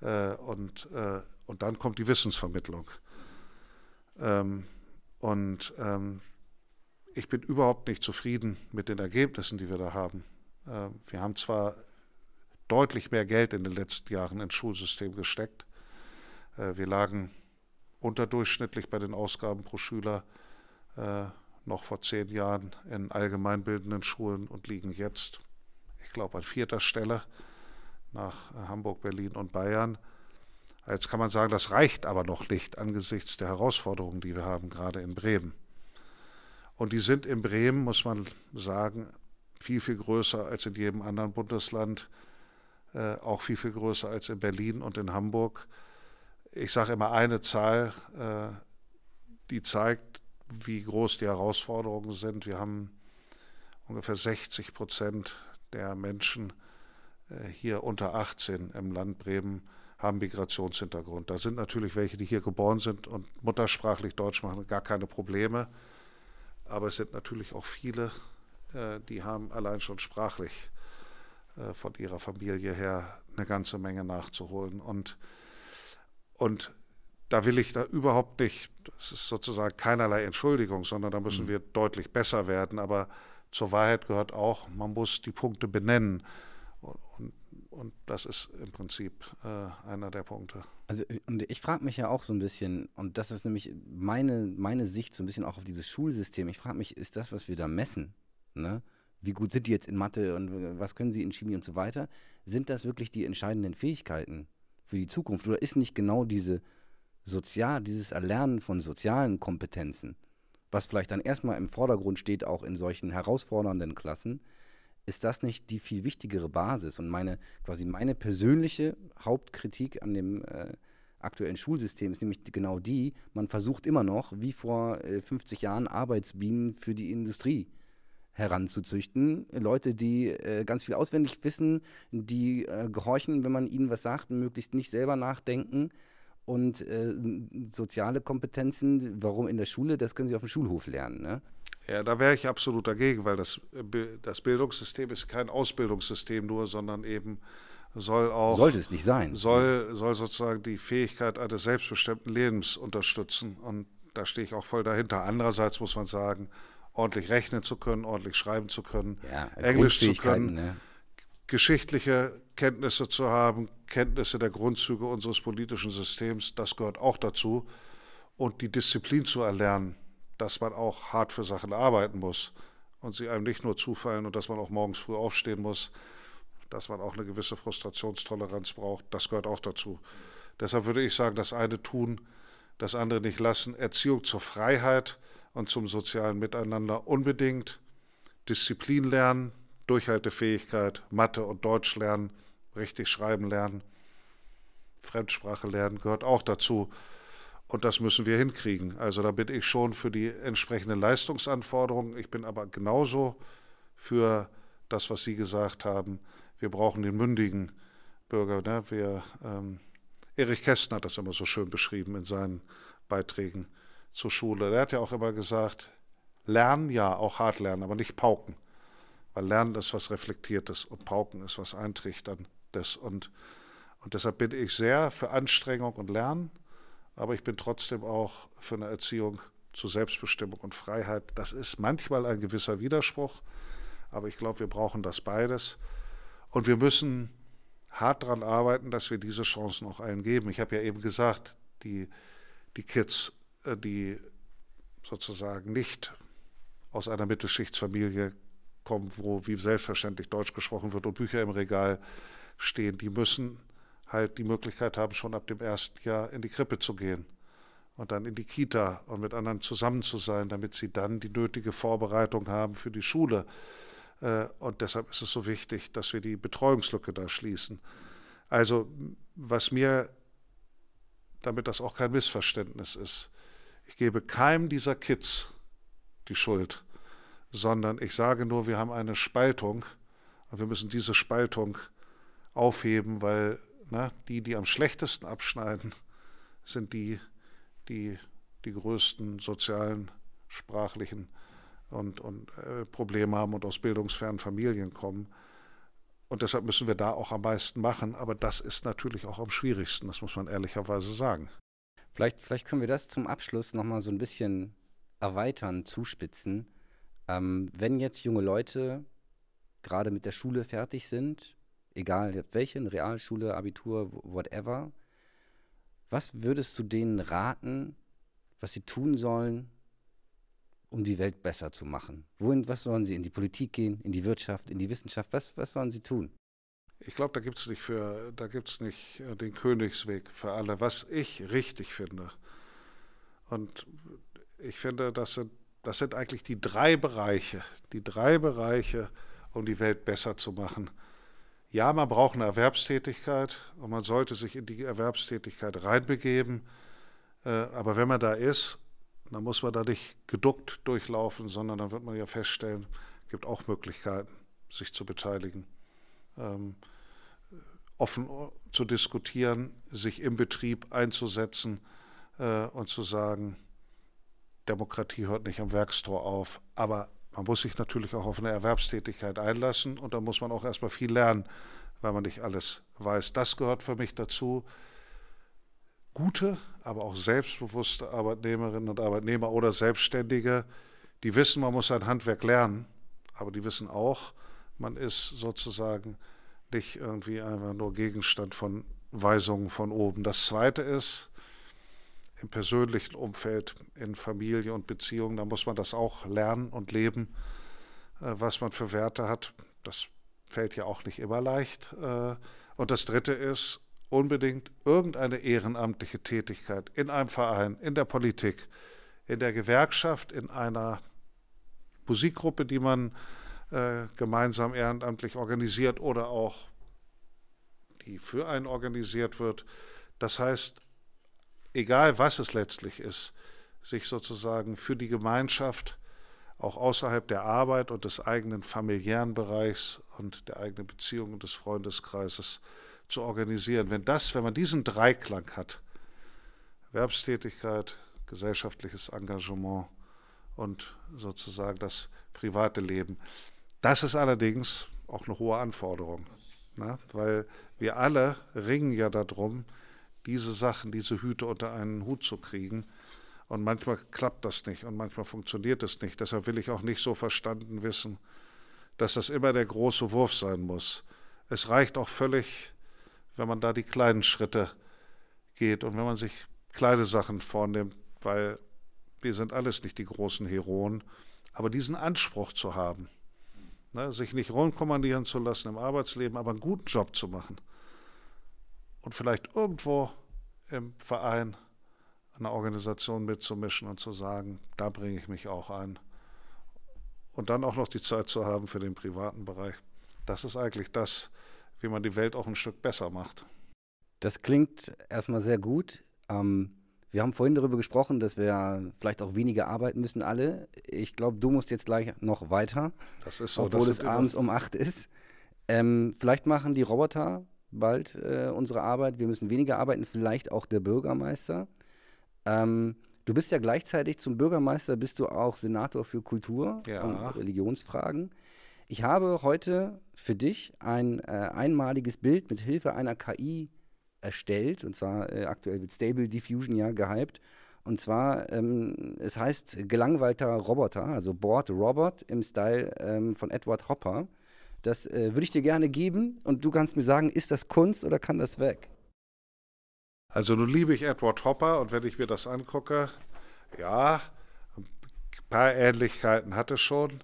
Äh, und, äh, und dann kommt die Wissensvermittlung. Ähm, und ähm, ich bin überhaupt nicht zufrieden mit den Ergebnissen, die wir da haben. Äh, wir haben zwar deutlich mehr Geld in den letzten Jahren ins Schulsystem gesteckt, wir lagen unterdurchschnittlich bei den Ausgaben pro Schüler äh, noch vor zehn Jahren in allgemeinbildenden Schulen und liegen jetzt, ich glaube, an vierter Stelle nach Hamburg, Berlin und Bayern. Jetzt kann man sagen, das reicht aber noch nicht angesichts der Herausforderungen, die wir haben, gerade in Bremen. Und die sind in Bremen, muss man sagen, viel, viel größer als in jedem anderen Bundesland, äh, auch viel, viel größer als in Berlin und in Hamburg ich sage immer eine Zahl, äh, die zeigt, wie groß die Herausforderungen sind. Wir haben ungefähr 60 Prozent der Menschen äh, hier unter 18 im Land Bremen haben Migrationshintergrund. Da sind natürlich welche, die hier geboren sind und muttersprachlich Deutsch machen, gar keine Probleme. Aber es sind natürlich auch viele, äh, die haben allein schon sprachlich von ihrer Familie her eine ganze Menge nachzuholen. Und und da will ich da überhaupt nicht, das ist sozusagen keinerlei Entschuldigung, sondern da müssen mhm. wir deutlich besser werden. Aber zur Wahrheit gehört auch, man muss die Punkte benennen. Und, und, das ist im Prinzip äh, einer der Punkte. Also und ich frage mich ja auch so ein bisschen, und das ist nämlich meine, meine Sicht so ein bisschen auch auf dieses Schulsystem. Ich frage mich, ist das, was wir da messen, ne? wie gut sind die jetzt in Mathe und was können sie in Chemie und so weiter, sind das wirklich die entscheidenden Fähigkeiten? Für die Zukunft? Oder ist nicht genau diese sozial, dieses Erlernen von sozialen Kompetenzen, was vielleicht dann erstmal im Vordergrund steht, auch in solchen herausfordernden Klassen, ist das nicht die viel wichtigere Basis? Und meine, quasi meine persönliche Hauptkritik an dem äh, aktuellen Schulsystem ist nämlich genau die, man versucht immer noch, wie vor äh, 50 Jahren, Arbeitsbienen für die Industrie heranzuzüchten. Leute, die äh, ganz viel auswendig wissen, die äh, gehorchen, wenn man ihnen was sagt, möglichst nicht selber nachdenken. Und äh, soziale Kompetenzen, warum in der Schule, das können sie auf dem Schulhof lernen. Ne? Ja, da wäre ich absolut dagegen, weil das, das Bildungssystem ist kein Ausbildungssystem nur, sondern eben soll auch. Sollte es nicht sein. Soll, soll sozusagen die Fähigkeit eines selbstbestimmten Lebens unterstützen. Und da stehe ich auch voll dahinter. Andererseits muss man sagen, ordentlich rechnen zu können, ordentlich schreiben zu können, ja, Englisch zu können. Ne? geschichtliche Kenntnisse zu haben, Kenntnisse der Grundzüge unseres politischen Systems, das gehört auch dazu. Und die Disziplin zu erlernen, dass man auch hart für Sachen arbeiten muss und sie einem nicht nur zufallen und dass man auch morgens früh aufstehen muss, dass man auch eine gewisse Frustrationstoleranz braucht, das gehört auch dazu. Deshalb würde ich sagen, das eine tun, das andere nicht lassen. Erziehung zur Freiheit und zum sozialen Miteinander unbedingt. Disziplin lernen, Durchhaltefähigkeit, Mathe und Deutsch lernen, richtig schreiben lernen, Fremdsprache lernen gehört auch dazu. Und das müssen wir hinkriegen. Also da bin ich schon für die entsprechenden Leistungsanforderungen. Ich bin aber genauso für das, was Sie gesagt haben. Wir brauchen den mündigen Bürger. Ne? Wir, ähm, Erich Kästner hat das immer so schön beschrieben in seinen Beiträgen zur Schule. Der hat ja auch immer gesagt, lernen, ja, auch hart lernen, aber nicht pauken. Weil Lernen ist was Reflektiertes und Pauken ist was Eintrichterndes. Und, und deshalb bin ich sehr für Anstrengung und Lernen, aber ich bin trotzdem auch für eine Erziehung zu Selbstbestimmung und Freiheit. Das ist manchmal ein gewisser Widerspruch, aber ich glaube, wir brauchen das beides. Und wir müssen hart daran arbeiten, dass wir diese Chancen auch allen geben. Ich habe ja eben gesagt, die, die Kids, die sozusagen nicht aus einer Mittelschichtsfamilie kommen, wo wie selbstverständlich Deutsch gesprochen wird und Bücher im Regal stehen, die müssen halt die Möglichkeit haben, schon ab dem ersten Jahr in die Krippe zu gehen und dann in die Kita und mit anderen zusammen zu sein, damit sie dann die nötige Vorbereitung haben für die Schule. Äh, und deshalb ist es so wichtig, dass wir die Betreuungslücke da schließen. Also was mir, damit das auch kein Missverständnis ist, ich gebe keinem dieser Kids die Schuld sondern ich sage nur, wir haben eine Spaltung und wir müssen diese Spaltung aufheben, weil ne, die, die am schlechtesten abschneiden, sind die, die die größten sozialen, sprachlichen und, und äh, Probleme haben und aus bildungsfernen Familien kommen. Und deshalb müssen wir da auch am meisten machen. Aber das ist natürlich auch am schwierigsten, das muss man ehrlicherweise sagen. Vielleicht, vielleicht können wir das zum Abschluss nochmal so ein bisschen erweitern, zuspitzen. Ähm, wenn jetzt junge Leute gerade mit der Schule fertig sind, egal welche, Realschule, Abitur, whatever, was würdest du denen raten, was sie tun sollen, um die Welt besser zu machen? Wohin, was sollen sie? In die Politik gehen, in die Wirtschaft, in die Wissenschaft? Was, was sollen sie tun? Ich glaube, da gibt es nicht für, da gibt's nicht äh, den Königsweg für alle. Was ich richtig finde, und ich finde, das sind das sind eigentlich die drei Bereiche, die drei Bereiche, um die Welt besser zu machen. Ja, man braucht eine Erwerbstätigkeit und man sollte sich in die Erwerbstätigkeit reinbegeben. Äh, aber wenn man da ist, dann muss man da nicht geduckt durchlaufen, sondern dann wird man ja feststellen, es gibt auch Möglichkeiten, sich zu beteiligen, ähm, offen zu diskutieren, sich im Betrieb einzusetzen äh, und zu sagen, Demokratie hört nicht am Werkstor auf. Aber man muss sich natürlich auch auf eine Erwerbstätigkeit einlassen und da muss man auch erstmal viel lernen, weil man nicht alles weiß. Das gehört für mich dazu. Gute, aber auch selbstbewusste Arbeitnehmerinnen und Arbeitnehmer oder Selbstständige, die wissen, man muss ein Handwerk lernen, aber die wissen auch, man ist sozusagen nicht irgendwie einfach nur Gegenstand von Weisungen von oben. Das Zweite ist, im persönlichen Umfeld, in Familie und Beziehungen, da muss man das auch lernen und leben, äh, was man für Werte hat. Das fällt ja auch nicht immer leicht. Äh, und das Dritte ist unbedingt irgendeine ehrenamtliche Tätigkeit in einem Verein, in der Politik, in der Gewerkschaft, in einer Musikgruppe, die man äh, gemeinsam ehrenamtlich organisiert oder auch die für einen organisiert wird. Das heißt, egal was es letztlich ist, sich sozusagen für die Gemeinschaft auch außerhalb der Arbeit und des eigenen familiären Bereichs und der eigenen Beziehung und des Freundeskreises zu organisieren. Wenn das, wenn man diesen Dreiklang hat, Erwerbstätigkeit, gesellschaftliches Engagement und sozusagen das private Leben, das ist allerdings auch eine hohe Anforderung, ne? weil wir alle ringen ja darum, diese Sachen, diese Hüte unter einen Hut zu kriegen. Und manchmal klappt das nicht und manchmal funktioniert es nicht. Deshalb will ich auch nicht so verstanden wissen, dass das immer der große Wurf sein muss. es reicht auch völlig, wenn man da die kleinen Schritte geht und wenn man sich kleine Sachen vornimmt, weil wir sind alles nicht die großen Heroen, aber diesen Anspruch zu haben, ne, sich nicht rumkommandieren zu lassen im Arbeitsleben, aber einen guten Job zu machen und vielleicht irgendwo im Verein, einer Organisation mitzumischen und zu sagen, da bringe ich mich auch ein. Und dann auch noch die Zeit zu haben für den privaten Bereich. Das ist eigentlich das, wie man die Welt auch ein Stück besser macht. Das klingt erstmal sehr gut. Ähm, wir haben vorhin darüber gesprochen, dass wir vielleicht auch weniger arbeiten müssen, alle. Ich glaube, du musst jetzt gleich noch weiter. Das ist so. Obwohl es abends um acht ist. Ähm, vielleicht machen die Roboter bald äh, unsere Arbeit. Wir müssen weniger arbeiten, vielleicht auch der Bürgermeister. Ähm, du bist ja gleichzeitig zum Bürgermeister, bist du auch Senator für Kultur ja. und Religionsfragen. Ich habe heute für dich ein äh, einmaliges Bild mit Hilfe einer KI erstellt. Und zwar äh, aktuell wird Stable Diffusion ja gehypt. Und zwar, ähm, es heißt gelangweilter Roboter, also Board Robot im Style ähm, von Edward Hopper. Das äh, würde ich dir gerne geben und du kannst mir sagen, ist das Kunst oder kann das weg? Also nun liebe ich Edward Hopper und wenn ich mir das angucke, ja, ein paar Ähnlichkeiten hat es schon.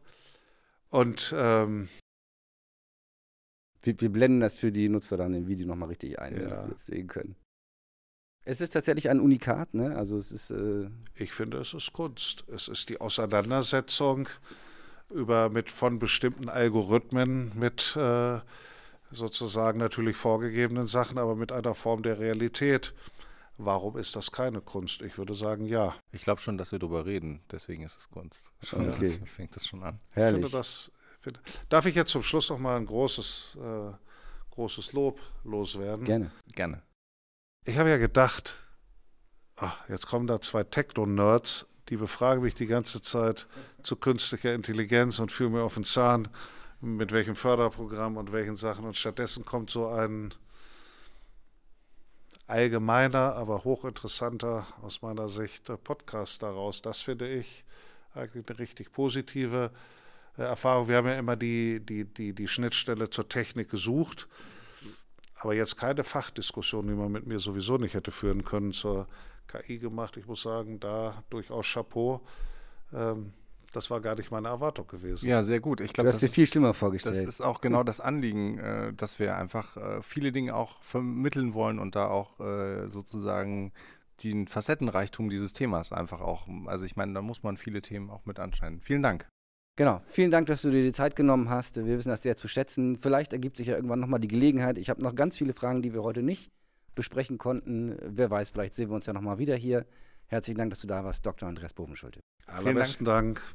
Und ähm, wir, wir, blenden das für die Nutzer dann im Video nochmal richtig ein, ja. dass sie das sehen können. Es ist tatsächlich ein Unikat, ne? Also es ist. Äh ich finde, es ist Kunst. Es ist die Auseinandersetzung über mit von bestimmten Algorithmen mit äh, sozusagen natürlich vorgegebenen Sachen, aber mit einer Form der Realität. Warum ist das keine Kunst? Ich würde sagen, ja. Ich glaube schon, dass wir darüber reden. Deswegen ist es Kunst. Schon okay. das, fängt das schon an. Herrlich. Ich finde das, darf ich jetzt zum Schluss noch mal ein großes, äh, großes Lob loswerden? Gerne. Gerne. Ich habe ja gedacht, ach, jetzt kommen da zwei Techno-Nerds die befragen mich die ganze Zeit zu künstlicher Intelligenz und fühlen mir auf den Zahn, mit welchem Förderprogramm und welchen Sachen. Und stattdessen kommt so ein allgemeiner, aber hochinteressanter aus meiner Sicht Podcast daraus. Das finde ich eigentlich eine richtig positive äh, Erfahrung. Wir haben ja immer die, die, die, die Schnittstelle zur Technik gesucht, aber jetzt keine Fachdiskussion, die man mit mir sowieso nicht hätte führen können zur KI gemacht. Ich muss sagen, da durchaus Chapeau. Ähm, das war gar nicht meine Erwartung gewesen. Ja, sehr gut. Ich glaube, das ist viel schlimmer vorgestellt. Das ist auch genau das Anliegen, äh, dass wir einfach äh, viele Dinge auch vermitteln wollen und da auch äh, sozusagen den Facettenreichtum dieses Themas einfach auch. Also ich meine, da muss man viele Themen auch mit anschneiden. Vielen Dank. Genau, vielen Dank, dass du dir die Zeit genommen hast. Wir wissen das sehr zu schätzen. Vielleicht ergibt sich ja irgendwann nochmal die Gelegenheit. Ich habe noch ganz viele Fragen, die wir heute nicht besprechen konnten. Wer weiß, vielleicht sehen wir uns ja nochmal wieder hier. Herzlichen Dank, dass du da warst, Dr. Andreas Bovenschulte. Allerbesten Dank. Dank.